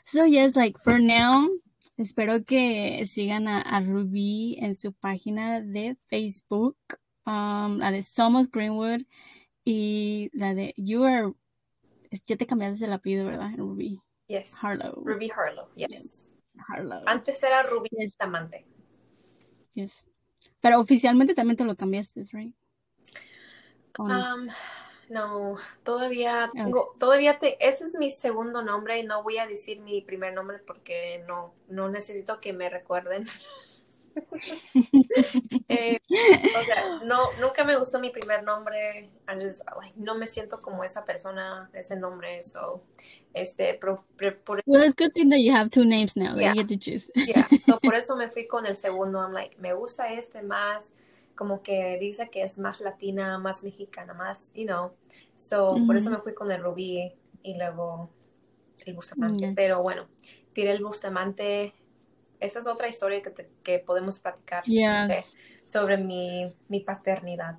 so yes, like for now, espero que sigan a, a Ruby en su página de Facebook, um, la de Somos Greenwood y la de You Are, ya te cambiaste el apellido, ¿verdad? Ruby Yes. Harlow. Ruby Harlow. Yes. Yes. Harlow. Antes era Ruby Yes. Bustamante. Yes. Pero oficialmente también te lo cambiaste, right? Um, no, todavía Ah. tengo, todavía te, ese es mi segundo nombre y no voy a decir mi primer nombre porque no, no necesito que me recuerden. Eh, o sea, no, nunca me gustó mi primer nombre. I just, like, no me siento como esa persona, ese nombre. So, este, pro- pre- por, Well, it's good thing that you have two names now that Yeah. you get to choose. yeah, so por eso me fui con el segundo. I'm like, me gusta este más, como que dice que es más latina, más mexicana, más, you know. So, por eso Ujú. me fui con el rubí y luego el bustamante. Yeah. Pero bueno, tiré el bustamante. Esa es otra historia que, te- que podemos platicar Yes. sobre mi, mi paternidad.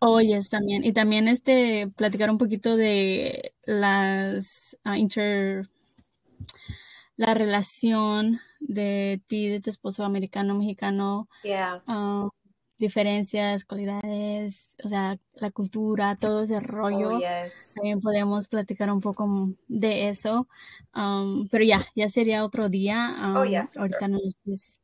Oh, yes, también. Y también este, platicar un poquito de las ah, inter, la relación de ti, de tu esposo americano, mexicano, Yeah. ah, diferencias, cualidades, o sea, la cultura, todo ese rollo. Oh, yes. También podemos platicar un poco de eso. Um, pero ya, ya sería otro día. Oh, Um, yeah, for ahorita no es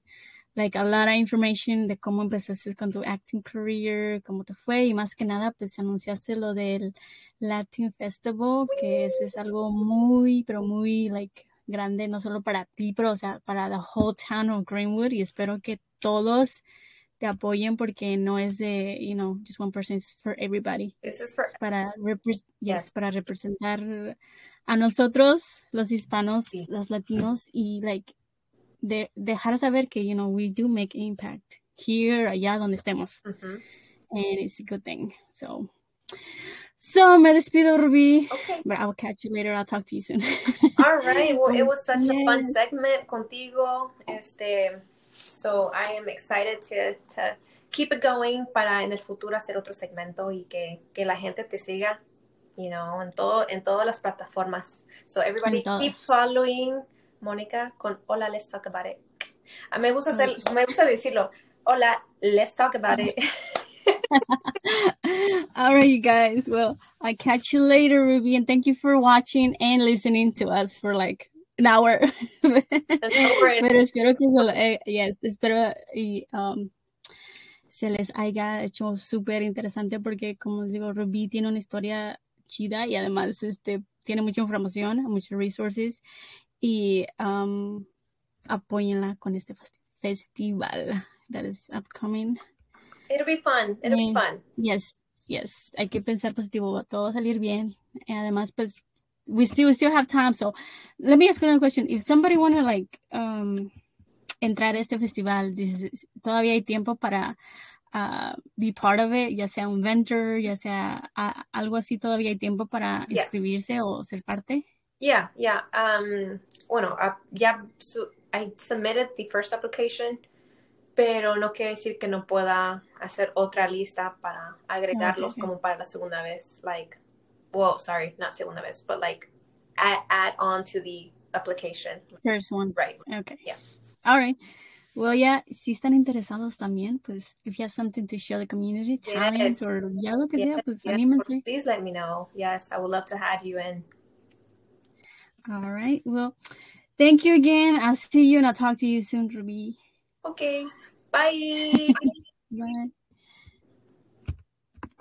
like a lot of information de cómo empezaste con tu acting career, cómo te fue y más que nada pues anunciaste lo del Latin Festival, que ese es algo muy, pero muy like grande, no solo para ti, pero o sea, para the whole town of Greenwood y espero que todos te apoyen porque no es de, you know, just one person, it's for everybody This is for para, yes, para representar a nosotros, los hispanos, Sí. los latinos, y like de, dejar saber que, you know, we do make impact here, allá donde estemos. And it's a good thing. So, so me despido, Ruby. Okay. But I will catch you later. I'll talk to you soon. All right. Well, it was such a fun segment contigo. Este, so I am excited to, to keep it going para en el futuro hacer otro segmento y que, que la gente te siga, you know, en todo, en todas las plataformas. So everybody keep following Mónica con Hola, let's talk about it. Ah, me gusta hacer, me gusta decirlo. Hola, let's talk about it. All right, you guys. Well, I'll catch you later, Ruby, and thank you for watching and listening to us for like an hour. Pero espero que se lo, eh, yes, espero y um, se les haya hecho súper interesante porque, como les digo, Ruby tiene una historia chida y además este, tiene mucha información, muchos resources y um, apóyenla con este festi- festival that is upcoming. It'll be fun. It'll be fun. Yes, yes. Hay que pensar positivo, va todo a salir bien. Además, pues, we still we still have time. So, let me ask you another question. If somebody want to like um entrar a este festival, dices, todavía hay tiempo para uh, be part of it, ya sea un vendor, ya sea a- algo así, todavía hay tiempo para Yeah. inscribirse o ser parte. Yeah, yeah. Um, bueno, ah, ya su- I submitted the first application, pero no quiere decir que no pueda hacer otra lista para agregarlos okay. como para la segunda vez. Like, well, sorry, not segunda vez, but like add, add on to the application. First one. Right. Okay. Yeah. All right. Well, yeah, si están interesados también, pues, if you have something to show the community, talent, Yes. or ya lo que sea, Yes, pues, yes, anímense. Please let me know. Yes, I would love to have you in. All right. Well, thank you again. I'll see you and I'll talk to you soon, Ruby. Okay. Bye. Bye.